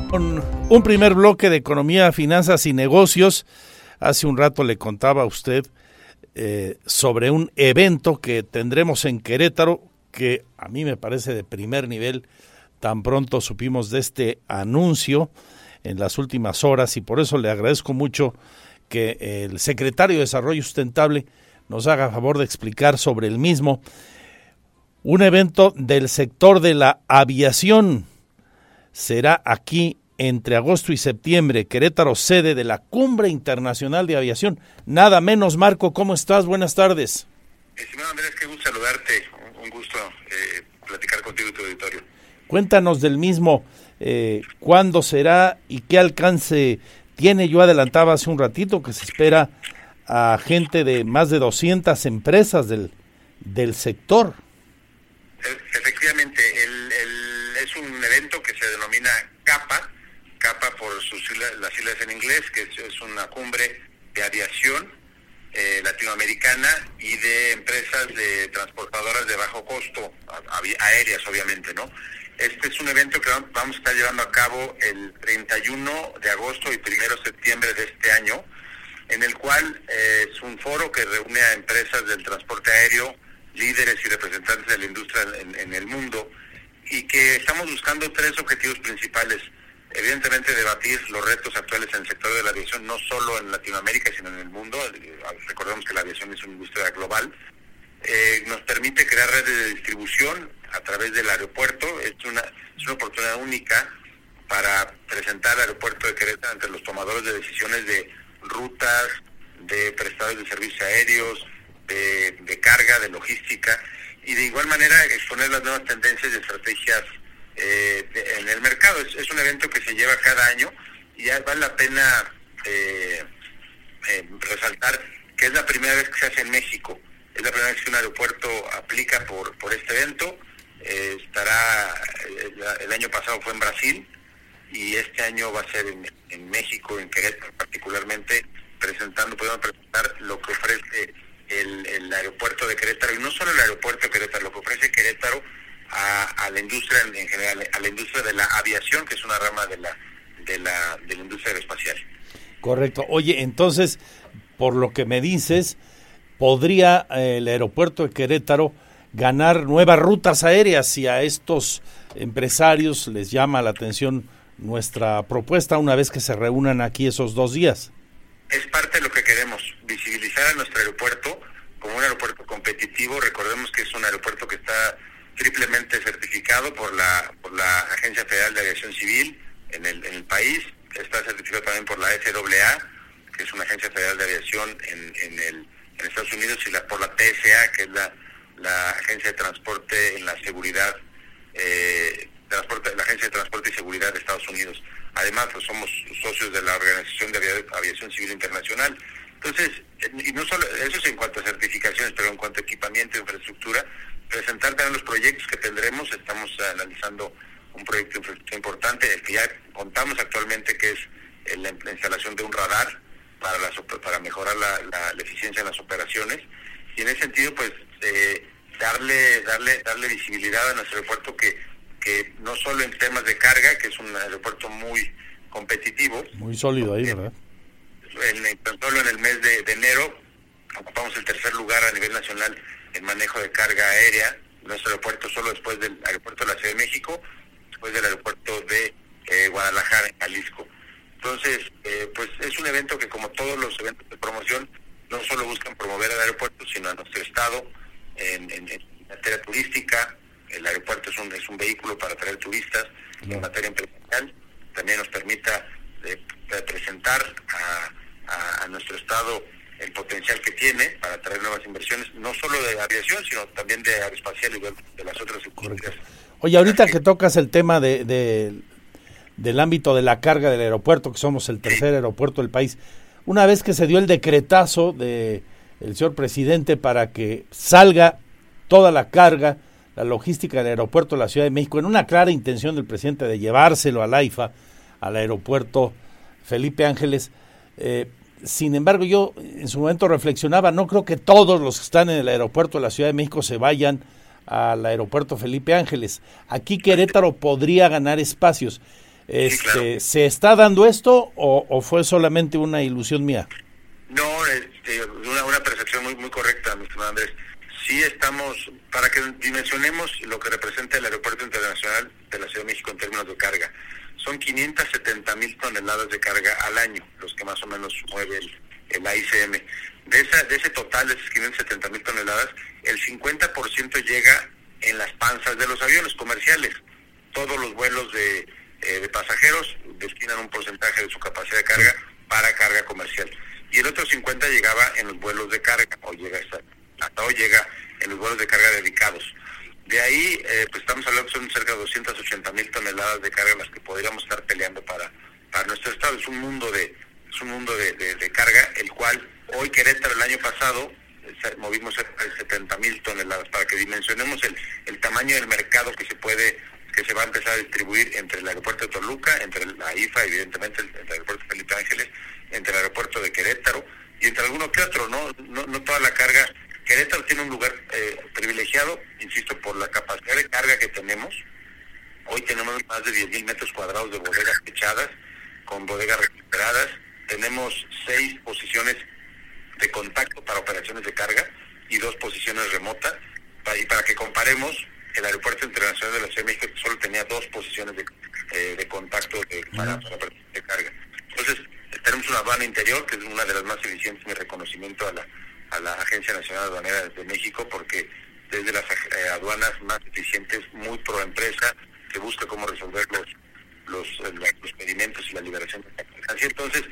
Con un primer bloque de economía, finanzas y negocios. Hace un rato le contaba a usted eh, sobre un evento que tendremos en Querétaro que a mí me parece de primer nivel tan pronto supimos de este anuncio en las últimas horas y por eso le agradezco mucho que el secretario de Desarrollo Sustentable nos haga favor de explicar sobre el mismo. Un evento del sector de la aviación será aquí entre agosto y septiembre, Querétaro, sede de la Cumbre Internacional de Aviación. Nada menos, Marco, ¿cómo estás? Buenas tardes. Estimado Andrés, qué gusto saludarte. Un gusto eh, platicar contigo tu auditorio. Cuéntanos del mismo, eh, cuándo será y qué alcance tiene. Yo adelantaba hace un ratito que se espera a gente de más de 200 empresas del, del sector. E, efectivamente, el, es un evento que se denomina CAPA, CAPA por sus las siglas en inglés, que es, una cumbre de aviación eh, latinoamericana y de empresas de transportadoras de bajo costo, aéreas obviamente, ¿no? Este es un evento que vamos a estar llevando a cabo el 31 de agosto y 1 de septiembre de este año, en el cual eh, es un foro que reúne a empresas del transporte aéreo, líderes y representantes de la industria en, el mundo, y que estamos buscando tres objetivos principales. Evidentemente debatir los retos actuales en el sector de la aviación, no solo en Latinoamérica, sino en el mundo. Recordemos que la aviación es una industria global. Eh, nos permite crear redes de distribución a través del aeropuerto. Es una, es una oportunidad única para presentar al aeropuerto de Querétaro entre los tomadores de decisiones de rutas, de prestadores de servicios aéreos, de, carga, de logística, y de igual manera exponer las nuevas tendencias y estrategias eh, en el mercado. Es, un evento que se lleva cada año y ya vale la pena eh, eh, resaltar que es la primera vez que se hace en México. Es la primera vez que un aeropuerto aplica por, por este evento eh, estará, eh, el año pasado fue en Brasil y este año va a ser en, México, en Querétaro particularmente, presentando, podemos presentar lo que ofrece el, aeropuerto de Querétaro, y no solo el aeropuerto de Querétaro, lo que ofrece Querétaro a, la industria en, general, a la industria de la aviación, que es una rama de la, de la, de la industria aeroespacial. Correcto. Oye, entonces, por lo que me dices, ¿podría eh, el aeropuerto de Querétaro ganar nuevas rutas aéreas y a estos empresarios les llama la atención nuestra propuesta una vez que se reúnan aquí esos dos días. Es parte de lo que queremos, visibilizar a nuestro aeropuerto como un aeropuerto competitivo. Recordemos que es un aeropuerto que está triplemente certificado por la, por la Agencia Federal de Aviación Civil en el, en el país. Está certificado también por la FAA, que es una agencia federal de aviación en, en, el, Estados Unidos, y la, por la TSA, que es la la Agencia de Transporte en la Seguridad, eh, transporte, la Agencia de Transporte y Seguridad de Estados Unidos. Además, pues, somos socios de la Organización de Aviación Civil Internacional. Entonces, y no solo eso es en cuanto a certificaciones, pero en cuanto a equipamiento e infraestructura, presentar también los proyectos que tendremos. Estamos analizando un proyecto de infraestructura importante, el que ya contamos actualmente, que es la instalación de un radar para, para mejorar la, la eficiencia en las operaciones. Y en ese sentido, pues, eh, darle darle darle visibilidad a nuestro aeropuerto que que no solo en temas de carga que es un aeropuerto muy competitivo muy sólido ahí verdad en, solo en el mes de, enero ocupamos el tercer lugar a nivel nacional en manejo de carga aérea nuestro aeropuerto solo después del aeropuerto de la Ciudad de México después del aeropuerto de eh, Guadalajara en Jalisco entonces eh, pues es un evento que como todos los eventos de promoción no solo buscan promover al aeropuerto, sino a nuestro Estado en, en, materia turística. El aeropuerto es un, es un vehículo para traer turistas en materia empresarial. También nos permita eh, presentar a, a, nuestro estado el potencial que tiene para traer nuevas inversiones, no solo de aviación, sino también de aeroespacial y de, las otras industrias. Oye, ahorita que tocas el tema de, del ámbito de la carga del aeropuerto, que somos el tercer aeropuerto del país, una vez que se dio el decretazo de el señor presidente para que salga toda la carga, la logística del aeropuerto de la Ciudad de México, en una clara intención del presidente de llevárselo al AIFA, al aeropuerto Felipe Ángeles. Eh, sin embargo, yo en su momento reflexionaba, no creo que todos los que están en el aeropuerto de la Ciudad de México se vayan al aeropuerto Felipe Ángeles. Aquí Querétaro podría ganar espacios. Este, ¿Se está dando esto o, fue solamente una ilusión mía? No, este, una, una percepción muy, muy correcta, mi estimado Andrés. Sí estamos, para que dimensionemos lo que representa el Aeropuerto Internacional de la Ciudad de México en términos de carga. Son 570 mil toneladas de carga al año, los que más o menos mueve el, el AICM. De, esa, de ese total de esas 570 mil toneladas, el 50% llega en las panzas de los aviones comerciales. Todos los vuelos de, eh, de pasajeros destinan un porcentaje de su capacidad de carga para carga comercial. Y el otro 50 llegaba en los vuelos de carga, o llega hasta, hasta hoy llega en los vuelos de carga dedicados. De ahí, eh, pues estamos hablando que son cerca de 280 mil toneladas de carga las que podríamos estar peleando para, para nuestro estado. Es un mundo de es un mundo de, de, carga, el cual hoy Querétaro el año pasado eh, movimos cerca de 70 mil toneladas para que dimensionemos el, el tamaño del mercado que se puede que se va a empezar a distribuir entre el aeropuerto de Toluca, entre la IFA, evidentemente, el, el aeropuerto Felipe Ángeles, entre el aeropuerto de Querétaro y entre alguno que otro, ¿no? No, no toda la carga. Querétaro tiene un lugar eh, privilegiado, insisto, por la capacidad de carga que tenemos. Hoy tenemos más de 10.000 metros cuadrados de bodegas echadas, con bodegas recuperadas. Tenemos seis posiciones de contacto para operaciones de carga y dos posiciones remotas. Y para que comparemos, el Aeropuerto Internacional de la Ciudad de México solo tenía dos posiciones de, eh, contacto de, para, de carga. Entonces, tenemos una aduana interior, que es una de las más eficientes, mi reconocimiento a la, a la Agencia Nacional Aduanera de México, porque desde las eh, aduanas más eficientes, muy pro empresa, que busca cómo resolver los los, eh, los y la liberación de mercancía. Entonces,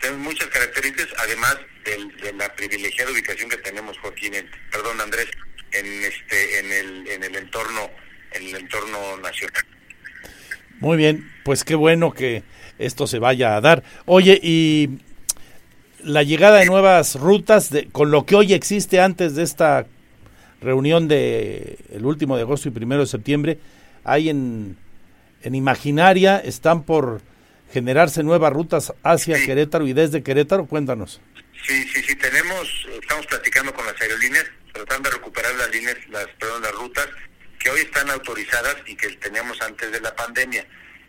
tenemos muchas características, además de la privilegiada ubicación que tenemos, Joaquín, perdón, Andrés, en este en el, en el entorno en el entorno nacional. Muy bien, pues qué bueno que esto se vaya a dar. Oye, y la llegada de nuevas rutas, de, con lo que hoy existe antes de esta reunión de el último de agosto y primero de septiembre, hay en, en Imaginaria, están por generarse nuevas rutas hacia Querétaro y desde Querétaro, cuéntanos. Sí, sí, sí, tenemos, estamos platicando con las aerolíneas, tratando de recuperar las líneas, las, perdón, las rutas que hoy están autorizadas y que teníamos antes de la pandemia.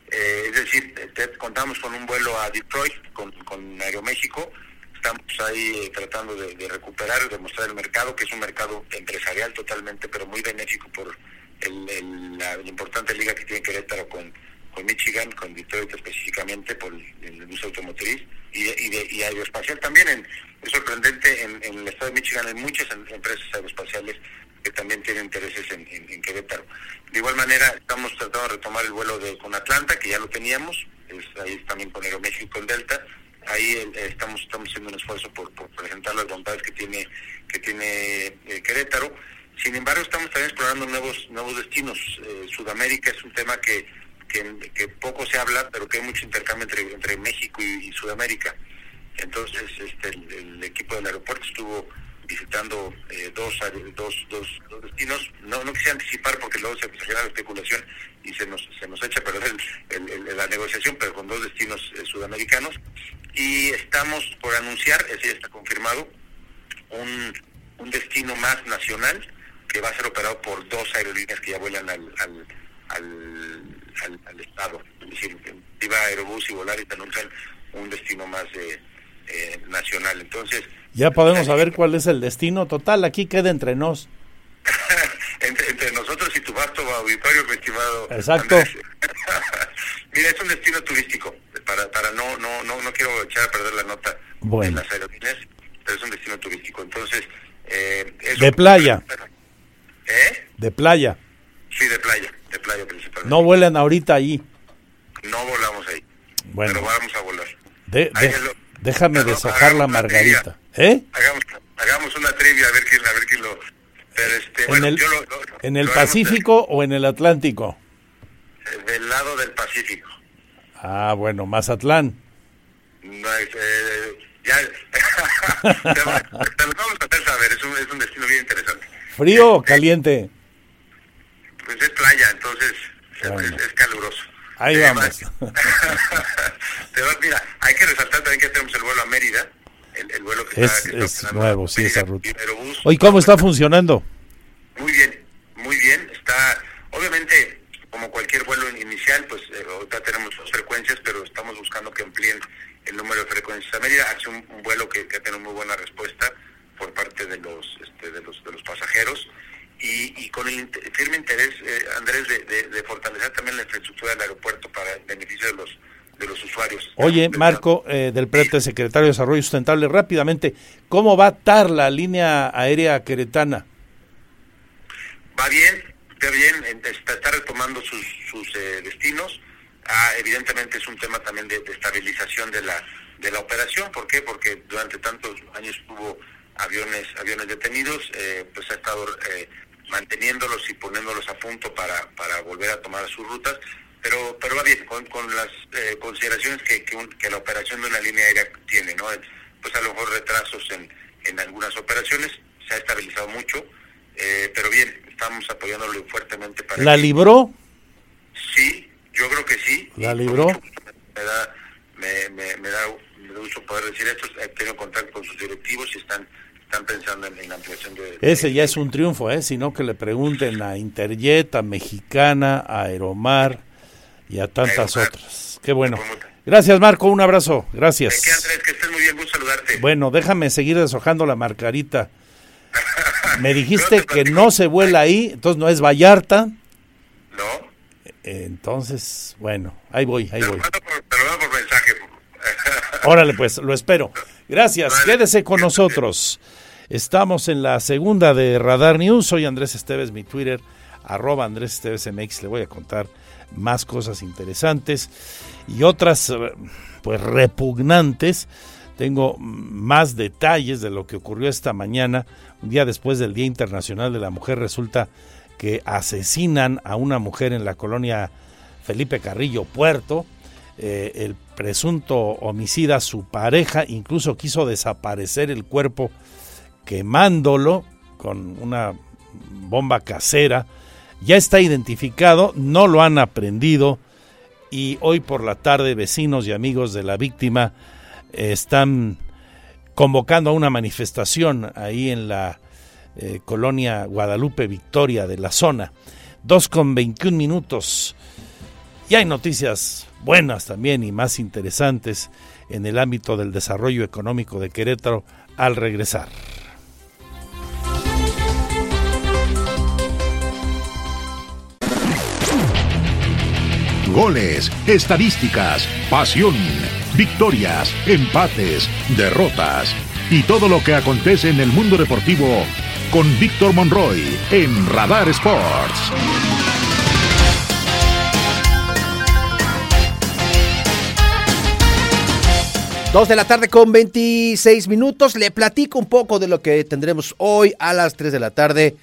Eh, es decir, contamos con un vuelo a Detroit con, con Aeroméxico, estamos ahí tratando de, recuperar y demostrar el mercado, que es un mercado empresarial totalmente, pero muy benéfico por la, importante liga que tiene Querétaro con, con Michigan, con Detroit específicamente por el, el automotriz y, y, aeroespacial también. Es sorprendente, en, el estado de Michigan hay muchas em, empresas aeroespaciales que también tienen intereses en, Querétaro. De igual manera, estamos tratando de retomar el vuelo de con Atlanta, que ya lo teníamos, ahí también con Aeroméxico con Delta. Ahí eh, estamos estamos haciendo un esfuerzo por, presentar las bondades que tiene que tiene eh, Querétaro. Sin embargo, estamos también explorando nuevos nuevos destinos. Eh, Sudamérica es un tema que, que, poco se habla, pero que hay mucho intercambio entre, entre México y, Sudamérica. Entonces, este, el equipo del aeropuerto estuvo visitando dos, dos, dos, destinos. No, no quise anticipar porque luego se genera la especulación y se nos, se nos echa a perder la negociación, pero con dos destinos sudamericanos. Y estamos por anunciar, ese ya está confirmado, un, un destino más nacional que va a ser operado por dos aerolíneas que ya vuelan al, al, al, al, Estado. Es decir, Viva Aerobús y Volaris anuncian un destino más eh, eh nacional. Entonces, ya podemos saber cuál es el destino total. Aquí queda entre nos. entre, nosotros y tu vasto auditorio, mi estimado. Exacto. Mira, es un destino turístico. Para, para no, no, no, no quiero echar a perder la nota de las aerolíneas, pero es un destino turístico. Entonces, eh, de playa. ¿Eh? De playa. Sí, de playa, de playa principalmente. No vuelan ahorita ahí. No volamos ahí. Bueno. Pero vamos a volar. De, Déjame deshojar la margarita. ¿Eh? Hagamos, hagamos una trivia a ver quién, a ver quién lo... Pero este, ¿En bueno, el, yo lo, lo- ¿en el lo Pacífico o en el Atlántico? del lado del Pacífico. Ah, bueno, Mazatlán. No es, eh, ya, te, lo- vamos a hacer saber, es un, es un destino bien interesante. ¿Frío o caliente? Pues es playa, entonces es- Bueno. es, es caluroso. Ahí Eh, vamos. Te va- mira, hay que resaltar también que tenemos el vuelo a Mérida, el, el vuelo que Es, está, que es nuevo, sí, esa ruta. Oye, ¿cómo está funcionando? Muy bien, muy bien. Está, obviamente, como cualquier vuelo inicial, pues eh, ahorita tenemos dos frecuencias, pero estamos buscando que amplíen el número de frecuencias. A Mérida hace un, un vuelo que, que ha tenido muy buena respuesta por parte de los, este, de los, de los pasajeros y, y con el firme interés, eh, Andrés, de, de- de fortalecer también la infraestructura del aeropuerto para el beneficio de los, de los usuarios. Oye, Marco, eh, del Prete, secretario de Desarrollo Sustentable, rápidamente, ¿cómo va a estar la línea aérea queretana? Va bien, va bien, en- está, está retomando sus, sus eh, destinos. Ah, evidentemente es un tema también de, estabilización de la de la operación. ¿Por qué? Porque durante tantos años tuvo aviones aviones detenidos, eh, pues ha estado eh, manteniéndolos y poniéndolos a punto para, para volver a tomar sus rutas. Pero pero va bien, con, con las eh, consideraciones que, que, un- que la operación de una línea aérea tiene, ¿no? Pues a lo mejor retrasos en, en algunas operaciones, se ha estabilizado mucho. Eh, pero bien, estamos apoyándolo fuertemente para ¿La que- libró? Sí, yo creo que sí. ¿La libró? Me da, me, me, me da, me da gusto poder decir esto. He tenido contacto con sus directivos y están, están pensando en, en la ampliación de... Ese ya es un triunfo, ¿eh? Sino que le pregunten a Interjet, a Mexicana, a Aeromar y a tantas otras. Qué bueno. Gracias, Marco. Un abrazo. Gracias. Que estés muy bien, gusto saludarte. Bueno, déjame seguir deshojando la margarita. Me dijiste que no se vuela ahí, entonces no es Vallarta. No. Entonces, bueno, ahí voy, ahí voy. Te lo mando por mensaje. Órale, pues, lo espero. Gracias, quédese con nosotros. Estamos en la segunda de Radar News. Soy Andrés Esteves, mi Twitter, arroba Andrés Esteves MX. Le voy a contar más cosas interesantes y otras, eh, pues, repugnantes. Tengo más detalles de lo que ocurrió esta mañana, un día después del Día Internacional de la Mujer. Resulta que asesinan a una mujer en la colonia Felipe Carrillo Puerto. Eh, el presunto homicida, su pareja, incluso quiso desaparecer el cuerpo quemándolo con una bomba casera. Ya está identificado, no lo han aprendido y hoy por la tarde vecinos y amigos de la víctima están convocando a una manifestación ahí en la eh, colonia Guadalupe Victoria de la zona. 2 con 21 minutos. Y hay noticias buenas también y más interesantes en el ámbito del desarrollo económico de Querétaro al regresar. Goles, estadísticas, pasión, victorias, empates, derrotas y todo lo que acontece en el mundo deportivo con Víctor Monroy en Radar Sports. Dos de la tarde con 26 minutos. Le platico un poco de lo que tendremos hoy a las 3 de la tarde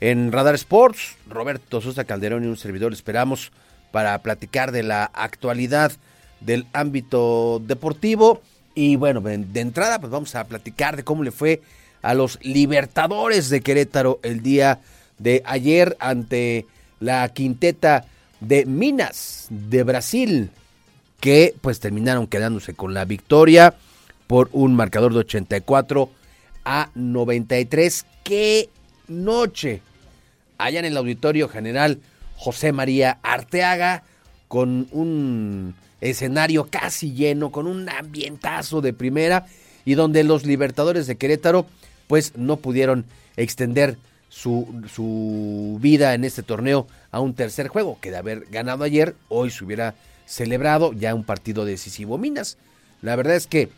en Radar Sports. Roberto Sosa Calderón y un servidor esperamos para platicar de la actualidad del ámbito deportivo. Y bueno, de entrada pues vamos a platicar de cómo le fue a los Libertadores de Querétaro el día de ayer ante la quinteta de Minas de Brasil que pues terminaron quedándose con la victoria por un marcador de 84 a 93. ¡Qué noche! Allá en el Auditorio General José María Arteaga con un escenario casi lleno, con un ambientazo de primera y donde los Libertadores de Querétaro pues no pudieron extender su, su vida en este torneo a un tercer juego, que de haber ganado ayer, hoy se hubiera celebrado ya un partido decisivo. Minas, la verdad es que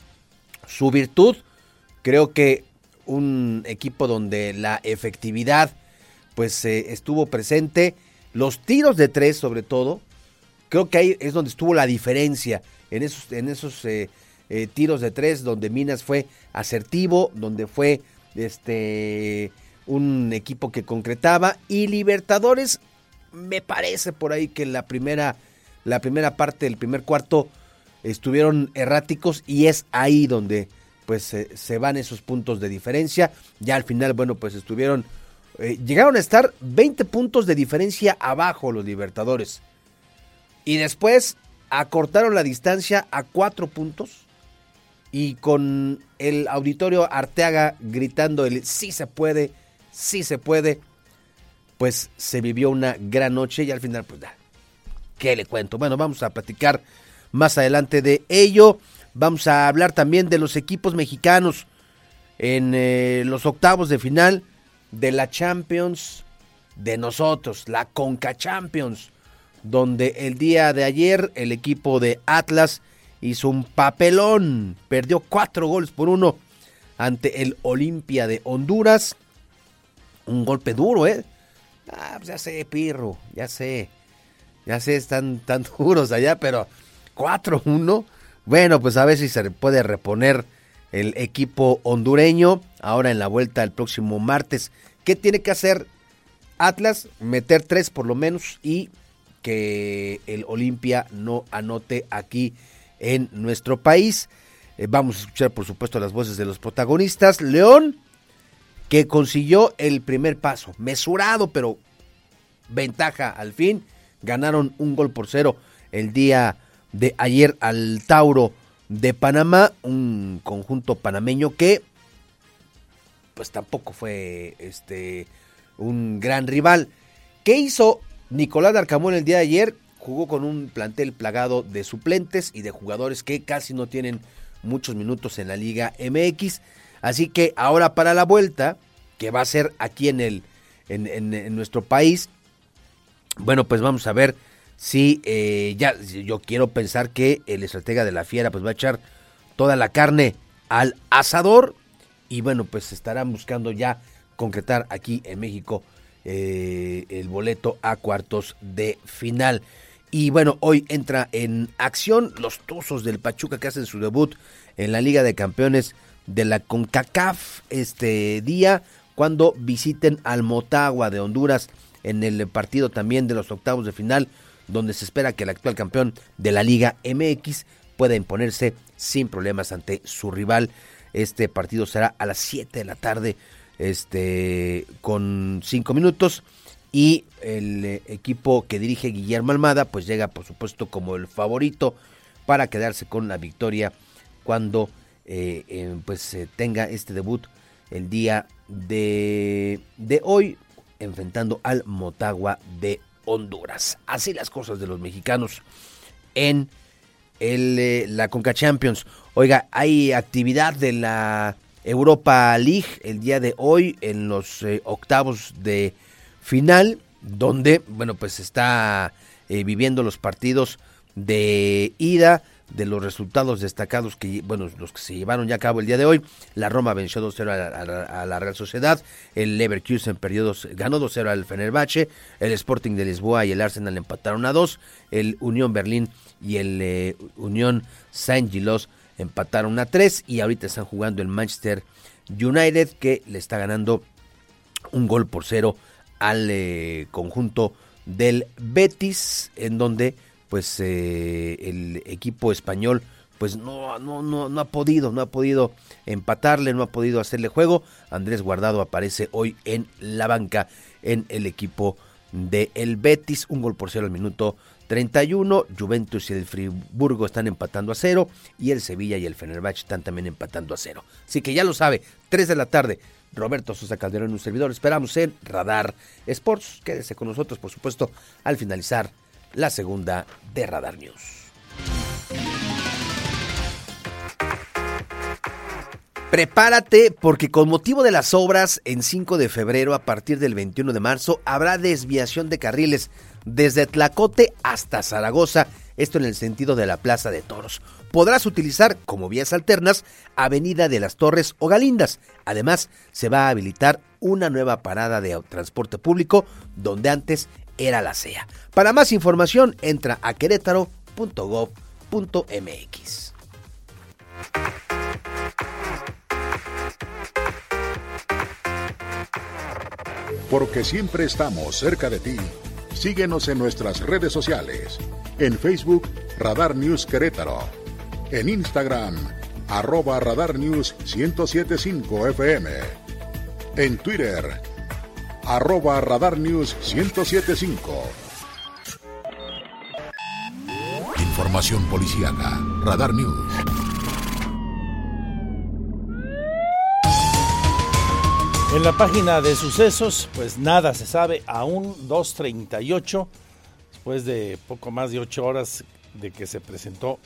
su virtud, creo que un equipo donde la efectividad pues eh, estuvo presente, los tiros de tres sobre todo, creo que ahí es donde estuvo la diferencia en esos, en esos eh, eh, tiros de tres, donde Minas fue asertivo, donde fue este un equipo que concretaba y Libertadores me parece por ahí que la primera la primera parte del primer cuarto estuvieron erráticos y es ahí donde pues se van esos puntos de diferencia. Ya al final, bueno, pues estuvieron, eh, llegaron a estar 20 puntos de diferencia abajo los Libertadores. Y después acortaron la distancia a 4 puntos. Y con el auditorio Arteaga gritando el sí se puede, sí se puede, pues se vivió una gran noche y al final, pues, ¿qué le cuento? Bueno, vamos a platicar más adelante de ello. Vamos a hablar también de los equipos mexicanos en eh, los octavos de final de la Champions de nosotros, la Conca Champions, donde el día de ayer el equipo de Atlas hizo un papelón, perdió cuatro goles por uno ante el Olimpia de Honduras. Un golpe duro, ¿eh? Ah, pues ya sé, Pirro, ya sé. Ya sé, están tan duros allá, pero 4-1 bueno, pues a ver si se puede reponer el equipo hondureño ahora en la vuelta el próximo martes. ¿Qué tiene que hacer Atlas? Meter tres por lo menos y que el Olimpia no anote aquí en nuestro país. Eh, vamos a escuchar por supuesto las voces de los protagonistas. León, que consiguió el primer paso, mesurado, pero ventaja al fin. Ganaron un gol por cero el día de ayer al Tauro de Panamá, un conjunto panameño que pues tampoco fue este un gran rival. ¿Qué hizo Nicolás Arcamón el día de ayer? Jugó con un plantel plagado de suplentes y de jugadores que casi no tienen muchos minutos en la Liga MX. Así que ahora para la vuelta, que va a ser aquí en el en, en nuestro país, bueno, pues vamos a ver sí, eh, ya yo quiero pensar que el estratega de la fiera pues va a echar toda la carne al asador y bueno, pues estarán buscando ya concretar aquí en México eh, el boleto a cuartos de final. Y bueno, hoy entra en acción los Tuzos del Pachuca que hacen su debut en la Liga de Campeones de la CONCACAF este día cuando visiten al Motagua de Honduras en el partido también de los octavos de final donde se espera que el actual campeón de la Liga MX pueda imponerse sin problemas ante su rival. Este partido será a las 7 de la tarde, este, con 5 minutos. Y el eh, equipo que dirige Guillermo Almada, pues llega por supuesto como el favorito para quedarse con la victoria cuando eh, eh, pues tenga este debut el día de, de hoy, enfrentando al Motagua de Honduras. Así las cosas de los mexicanos en el, eh, la Conca Champions. Oiga, hay actividad de la Europa League el día de hoy en los eh, octavos de final, donde, bueno, pues está eh, viviendo los partidos de ida de los resultados destacados que, bueno, los que se llevaron ya a cabo el día de hoy. La Roma venció 2-0 a, la Real Sociedad, el Leverkusen perdió ganó 2-0 al Fenerbahce, el Sporting de Lisboa y el Arsenal empataron a 2, el Unión Berlín y el eh, Unión Saint-Gilloise empataron a 3 y ahorita están jugando el Manchester United que le está ganando un gol por cero al eh, conjunto del Betis en donde pues eh, el equipo español pues no, no, no, no ha podido, no ha podido empatarle, no ha podido hacerle juego. Andrés Guardado aparece hoy en la banca en el equipo de el Betis, un gol por cero al minuto 31. Juventus y el Friburgo están empatando a cero y el Sevilla y el Fenerbahce están también empatando a cero. Así que ya lo sabe, 3 de la tarde. Roberto Sosa Calderón, un servidor. Esperamos en Radar Sports. Quédese con nosotros, por supuesto, al finalizar la segunda de Radar News. Prepárate porque con motivo de las obras en 5 de febrero a partir del 21 de marzo habrá desviación de carriles desde Tlacote hasta Zaragoza, esto en el sentido de la Plaza de Toros. Podrás utilizar como vías alternas Avenida de las Torres o Galindas. Además, se va a habilitar una nueva parada de transporte público donde antes era la CEA. Para más información, entra a querétaro.gov.mx. Porque siempre estamos cerca de ti, síguenos en nuestras redes sociales. En Facebook, Radar News Querétaro. En Instagram, arroba Radar News 1075 FM. En Twitter, arroba Radar News 1075. Información policíaca. Radar News. En la página de sucesos, pues nada se sabe, aún 2.38, después de poco más de ocho horas de que se presentó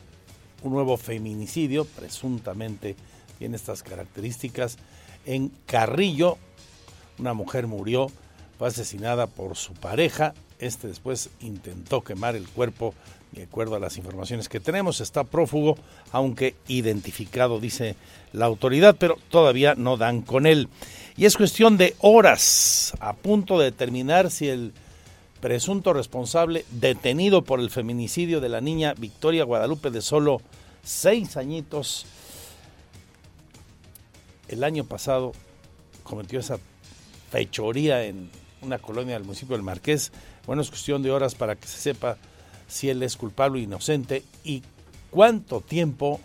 un nuevo feminicidio, presuntamente tiene estas características, en Carrillo, una mujer murió, fue asesinada por su pareja, este después intentó quemar el cuerpo, de acuerdo a las informaciones que tenemos, está prófugo, aunque identificado, dice la autoridad, pero todavía no dan con él. Y es cuestión de horas a punto de determinar si el presunto responsable detenido por el feminicidio de la niña Victoria Guadalupe de solo seis añitos, el año pasado cometió esa fechoría en una colonia del municipio del Marqués. Bueno, es cuestión de horas para que se sepa si él es culpable o inocente y cuánto tiempo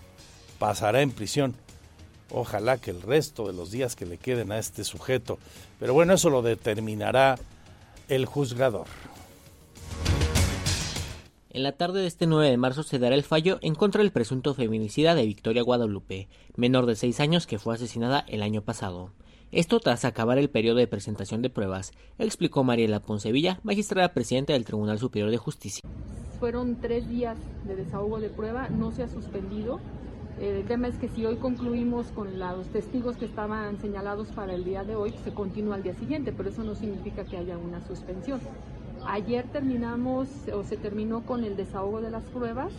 pasará en prisión. Ojalá que el resto de los días que le queden a este sujeto. Pero bueno, eso lo determinará el juzgador. En la tarde de este 9 de marzo se dará el fallo en contra del presunto feminicida de Victoria Guadalupe, menor de 6 años que fue asesinada el año pasado. Esto tras acabar el periodo de presentación de pruebas, explicó Mariela Poncevilla, magistrada presidenta del Tribunal Superior de Justicia. Fueron tres días de desahogo de prueba, no se ha suspendido. El tema es que si hoy concluimos con los testigos que estaban señalados para el día de hoy, se continúa al día siguiente, pero eso no significa que haya una suspensión. Ayer terminamos o se terminó con el desahogo de las pruebas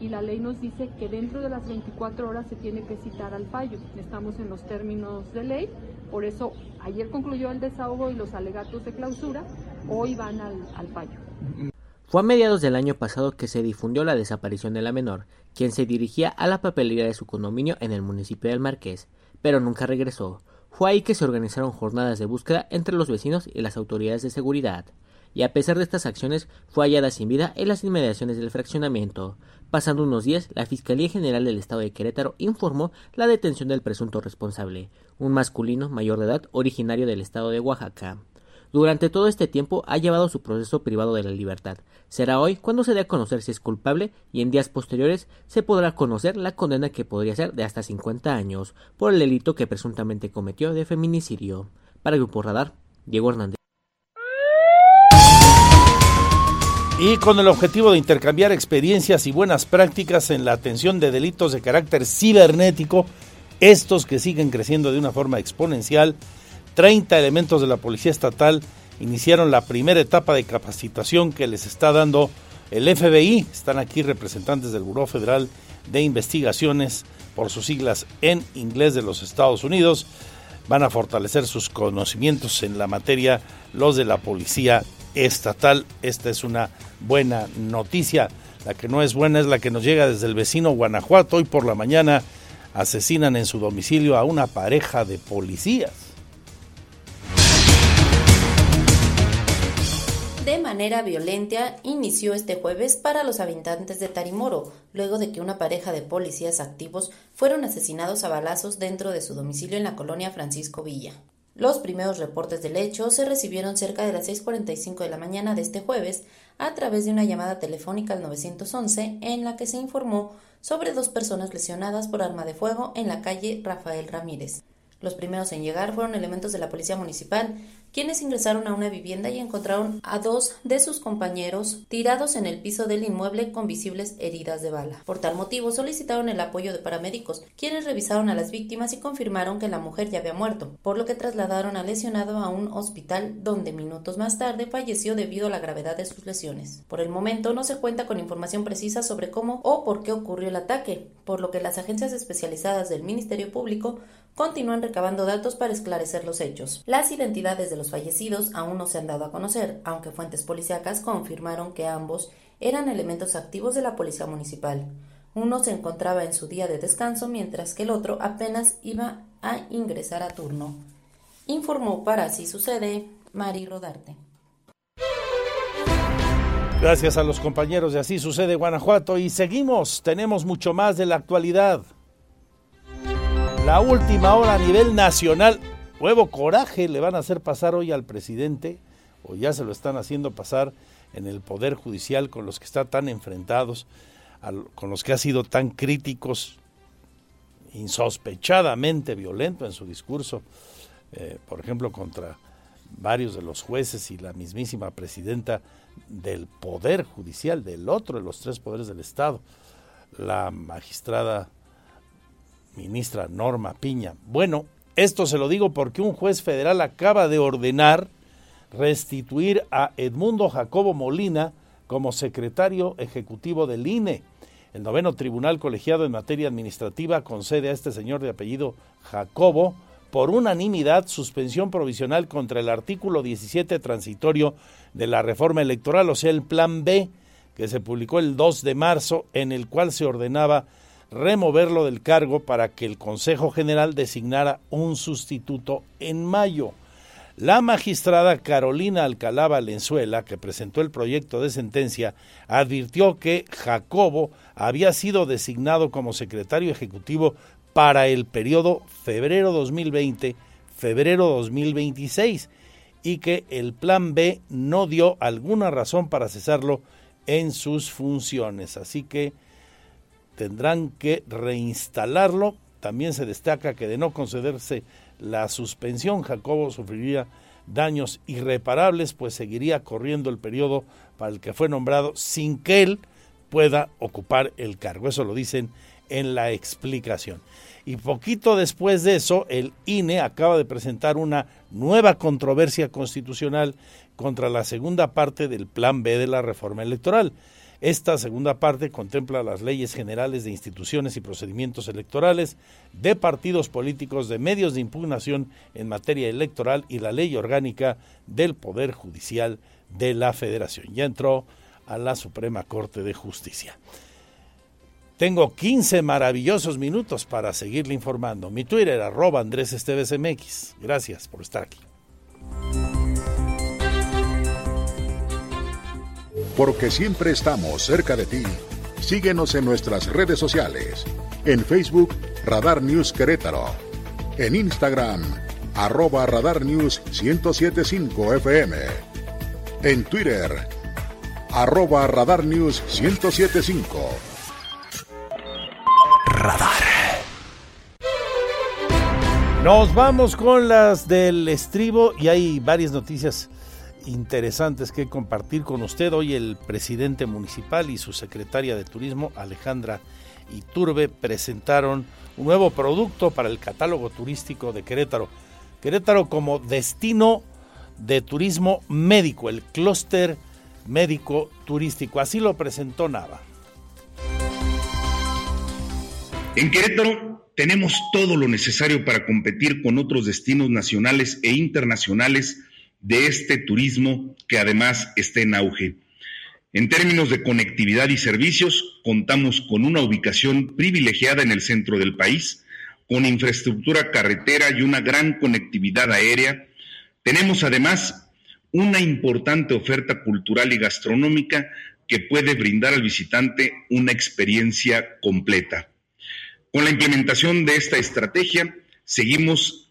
y la ley nos dice que dentro de las 24 horas se tiene que citar al fallo. Estamos en los términos de ley, por eso ayer concluyó el desahogo y los alegatos de clausura, hoy van al, al fallo. Fue a mediados del año pasado que se difundió la desaparición de la menor, quien se dirigía a la papelería de su condominio en el municipio del Marqués, pero nunca regresó. Fue ahí que se organizaron jornadas de búsqueda entre los vecinos y las autoridades de seguridad, y a pesar de estas acciones fue hallada sin vida en las inmediaciones del fraccionamiento. Pasando unos días, la Fiscalía General del Estado de Querétaro informó la detención del presunto responsable, un masculino mayor de edad originario del estado de Oaxaca. Durante todo este tiempo ha llevado su proceso privado de la libertad. Será hoy cuando se dé a conocer si es culpable y en días posteriores se podrá conocer la condena que podría ser de hasta 50 años por el delito que presuntamente cometió de feminicidio. Para Grupo Radar, Diego Hernández. Y con el objetivo de intercambiar experiencias y buenas prácticas en la atención de delitos de carácter cibernético, estos que siguen creciendo de una forma exponencial, 30 elementos de la Policía Estatal iniciaron la primera etapa de capacitación que les está dando el FBI. Están aquí representantes del Buró Federal de Investigaciones, por sus siglas en inglés de los Estados Unidos. Van a fortalecer sus conocimientos en la materia los de la Policía Estatal. Esta es una buena noticia. La que no es buena es la que nos llega desde el vecino Guanajuato. Hoy por la mañana asesinan en su domicilio a una pareja de policías. de manera violenta inició este jueves para los habitantes de Tarimoro, luego de que una pareja de policías activos fueron asesinados a balazos dentro de su domicilio en la colonia Francisco Villa. Los primeros reportes del hecho se recibieron cerca de las 6.45 de la mañana de este jueves a través de una llamada telefónica al 911 en la que se informó sobre dos personas lesionadas por arma de fuego en la calle Rafael Ramírez. Los primeros en llegar fueron elementos de la Policía Municipal, quienes ingresaron a una vivienda y encontraron a dos de sus compañeros tirados en el piso del inmueble con visibles heridas de bala. Por tal motivo solicitaron el apoyo de paramédicos, quienes revisaron a las víctimas y confirmaron que la mujer ya había muerto, por lo que trasladaron al lesionado a un hospital donde minutos más tarde falleció debido a la gravedad de sus lesiones. Por el momento no se cuenta con información precisa sobre cómo o por qué ocurrió el ataque, por lo que las agencias especializadas del Ministerio Público continúan recabando datos para esclarecer los hechos. Las identidades de los fallecidos aún no se han dado a conocer, aunque fuentes policíacas confirmaron que ambos eran elementos activos de la policía municipal. Uno se encontraba en su día de descanso mientras que el otro apenas iba a ingresar a turno. Informó para Así Sucede Mari Rodarte. Gracias a los compañeros de Así Sucede Guanajuato y seguimos, tenemos mucho más de la actualidad. La última hora a nivel nacional, nuevo coraje le van a hacer pasar hoy al presidente, o ya se lo están haciendo pasar en el Poder Judicial con los que está tan enfrentados, con los que ha sido tan críticos, insospechadamente violento en su discurso, eh, por ejemplo, contra varios de los jueces y la mismísima presidenta del Poder Judicial, del otro de los tres poderes del Estado, la magistrada ministra Norma Piña. Bueno, esto se lo digo porque un juez federal acaba de ordenar restituir a Edmundo Jacobo Molina como secretario ejecutivo del INE. El noveno tribunal colegiado en materia administrativa concede a este señor de apellido Jacobo por unanimidad suspensión provisional contra el artículo 17 transitorio de la reforma electoral, o sea, el Plan B, que se publicó el 2 de marzo, en el cual se ordenaba removerlo del cargo para que el Consejo General designara un sustituto en mayo. La magistrada Carolina Alcalá Valenzuela, que presentó el proyecto de sentencia, advirtió que Jacobo había sido designado como secretario ejecutivo para el periodo febrero 2020, febrero 2026 y que el plan B no dio alguna razón para cesarlo en sus funciones. Así que tendrán que reinstalarlo. También se destaca que de no concederse la suspensión, Jacobo sufriría daños irreparables, pues seguiría corriendo el periodo para el que fue nombrado sin que él pueda ocupar el cargo. Eso lo dicen en la explicación. Y poquito después de eso, el INE acaba de presentar una nueva controversia constitucional contra la segunda parte del Plan B de la reforma electoral. Esta segunda parte contempla las leyes generales de instituciones y procedimientos electorales, de partidos políticos, de medios de impugnación en materia electoral y la ley orgánica del Poder Judicial de la Federación. Ya entró a la Suprema Corte de Justicia. Tengo 15 maravillosos minutos para seguirle informando. Mi Twitter, arroba Andrés Esteves MX. Gracias por estar aquí. Porque siempre estamos cerca de ti. Síguenos en nuestras redes sociales. En Facebook, Radar News Querétaro. En Instagram, arroba Radar News 1075 FM. En Twitter, arroba Radar News 1075 Radar. Nos vamos con las del estribo y hay varias noticias interesantes que compartir con usted. Hoy el presidente municipal y su secretaria de turismo, Alejandra Iturbe, presentaron un nuevo producto para el catálogo turístico de Querétaro. Querétaro como destino de turismo médico, el clúster médico turístico. Así lo presentó Nava. En Querétaro tenemos todo lo necesario para competir con otros destinos nacionales e internacionales de este turismo que además está en auge. En términos de conectividad y servicios, contamos con una ubicación privilegiada en el centro del país, con infraestructura carretera y una gran conectividad aérea. Tenemos además una importante oferta cultural y gastronómica que puede brindar al visitante una experiencia completa. Con la implementación de esta estrategia, seguimos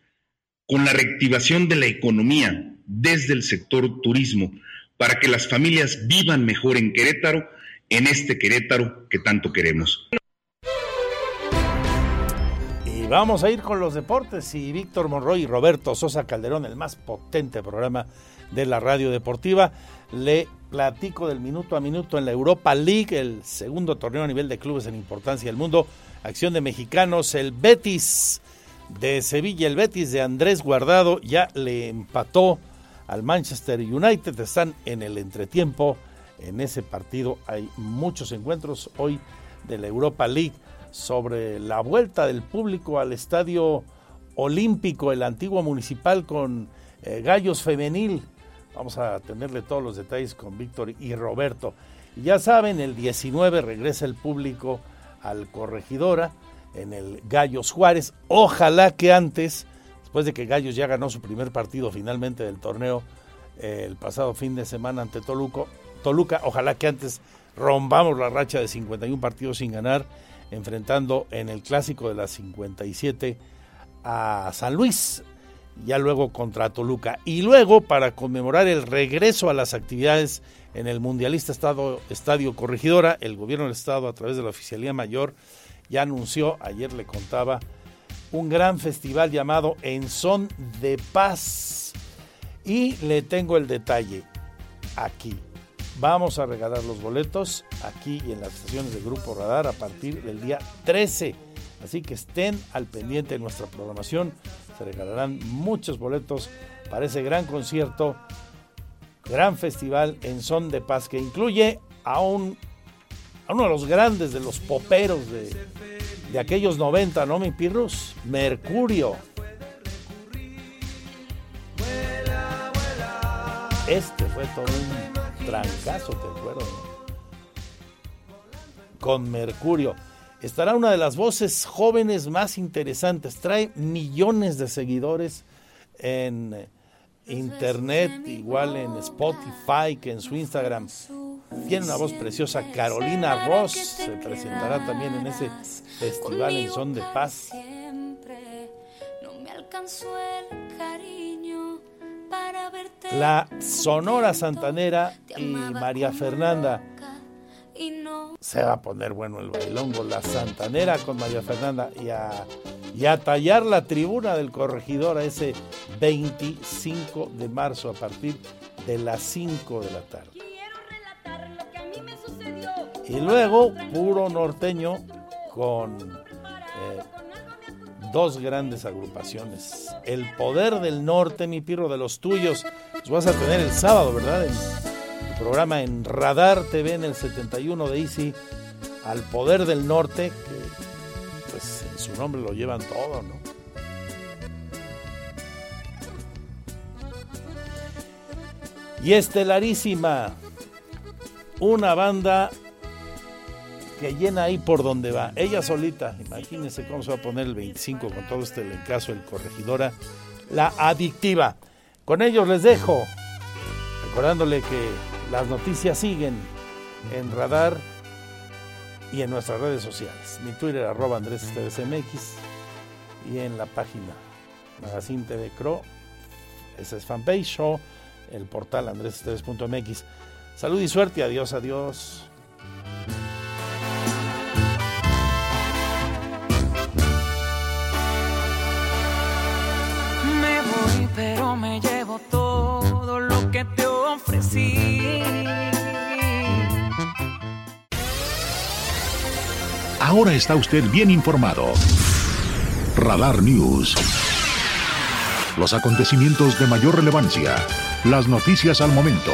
con la reactivación de la economía desde el sector turismo para que las familias vivan mejor en Querétaro, en este Querétaro que tanto queremos. Y vamos a ir con los deportes y Víctor Monroy y Roberto Sosa Calderón, el más potente programa de la radio deportiva, le platico del minuto a minuto en la Europa League, el segundo torneo a nivel de clubes en importancia del mundo acción de mexicanos, el Betis de Sevilla, el Betis de Andrés Guardado ya le empató al Manchester United, están en el entretiempo, en ese partido hay muchos encuentros hoy de la Europa League sobre la vuelta del público al estadio olímpico, el antiguo municipal con eh, Gallos Femenil. Vamos a tenerle todos los detalles con Víctor y Roberto. ya saben, el 19 regresa el público al Corregidora en el Gallos Juárez. Ojalá que antes, después de que Gallos ya ganó su primer partido finalmente del torneo, el pasado fin de semana ante Toluca. Toluca, ojalá que antes rompamos la racha de 51 partidos sin ganar, enfrentando en el clásico de las 57 a San Luis, ya luego contra Toluca. Y luego, para conmemorar el regreso a las actividades en el Mundialista Estado, Estadio Corregidora, el gobierno del Estado, a través de la Oficialía Mayor, ya anunció, ayer le contaba, un gran festival llamado En Son de Paz. Y le tengo el detalle aquí. Vamos a regalar los boletos aquí y en las estaciones del Grupo Radar a partir del día 13. Así que estén al pendiente de nuestra programación. Se regalarán muchos boletos para ese gran concierto, gran festival en Son de Paz que incluye a, un, a uno de los grandes de los poperos de, de aquellos 90, ¿no, mi pirros? Mercurio. Este fue todo un trancazo, te acuerdas, Con Mercurio. Estará una de las voces jóvenes más interesantes. Trae millones de seguidores en internet, igual en Spotify, que en su Instagram. Tiene una voz preciosa. Carolina Ross se presentará también en ese festival en Son de Paz. La Sonora Santanera y María Fernanda. Se va a poner bueno el bailongo, la Santanera con María Fernanda y a, y a tallar la tribuna del corregidor a ese 25 de marzo a partir de las 5 de la tarde. Y luego, puro norteño con eh, dos grandes agrupaciones. El Poder del Norte, mi pirro de los tuyos. Los vas a tener el sábado, ¿verdad? En el programa en Radar TV en el 71 de Easy. Al Poder del Norte, que pues en su nombre lo llevan todo, ¿no? Y estelarísima, una banda que llena ahí por donde va. Ella solita, imagínense cómo se va a poner el 25 con todo este caso el corregidora. La adictiva. Con ellos les dejo, recordándole que las noticias siguen en radar y en nuestras redes sociales. Mi Twitter arroba Andrés y en la página Magazine TV Cro, ese es fanpage o el portal andresesteves.mx. Salud y suerte, adiós, adiós. pero me llevo todo lo que te ofrecí. Ahora está usted bien informado. Radar News. Los acontecimientos de mayor relevancia, las noticias al momento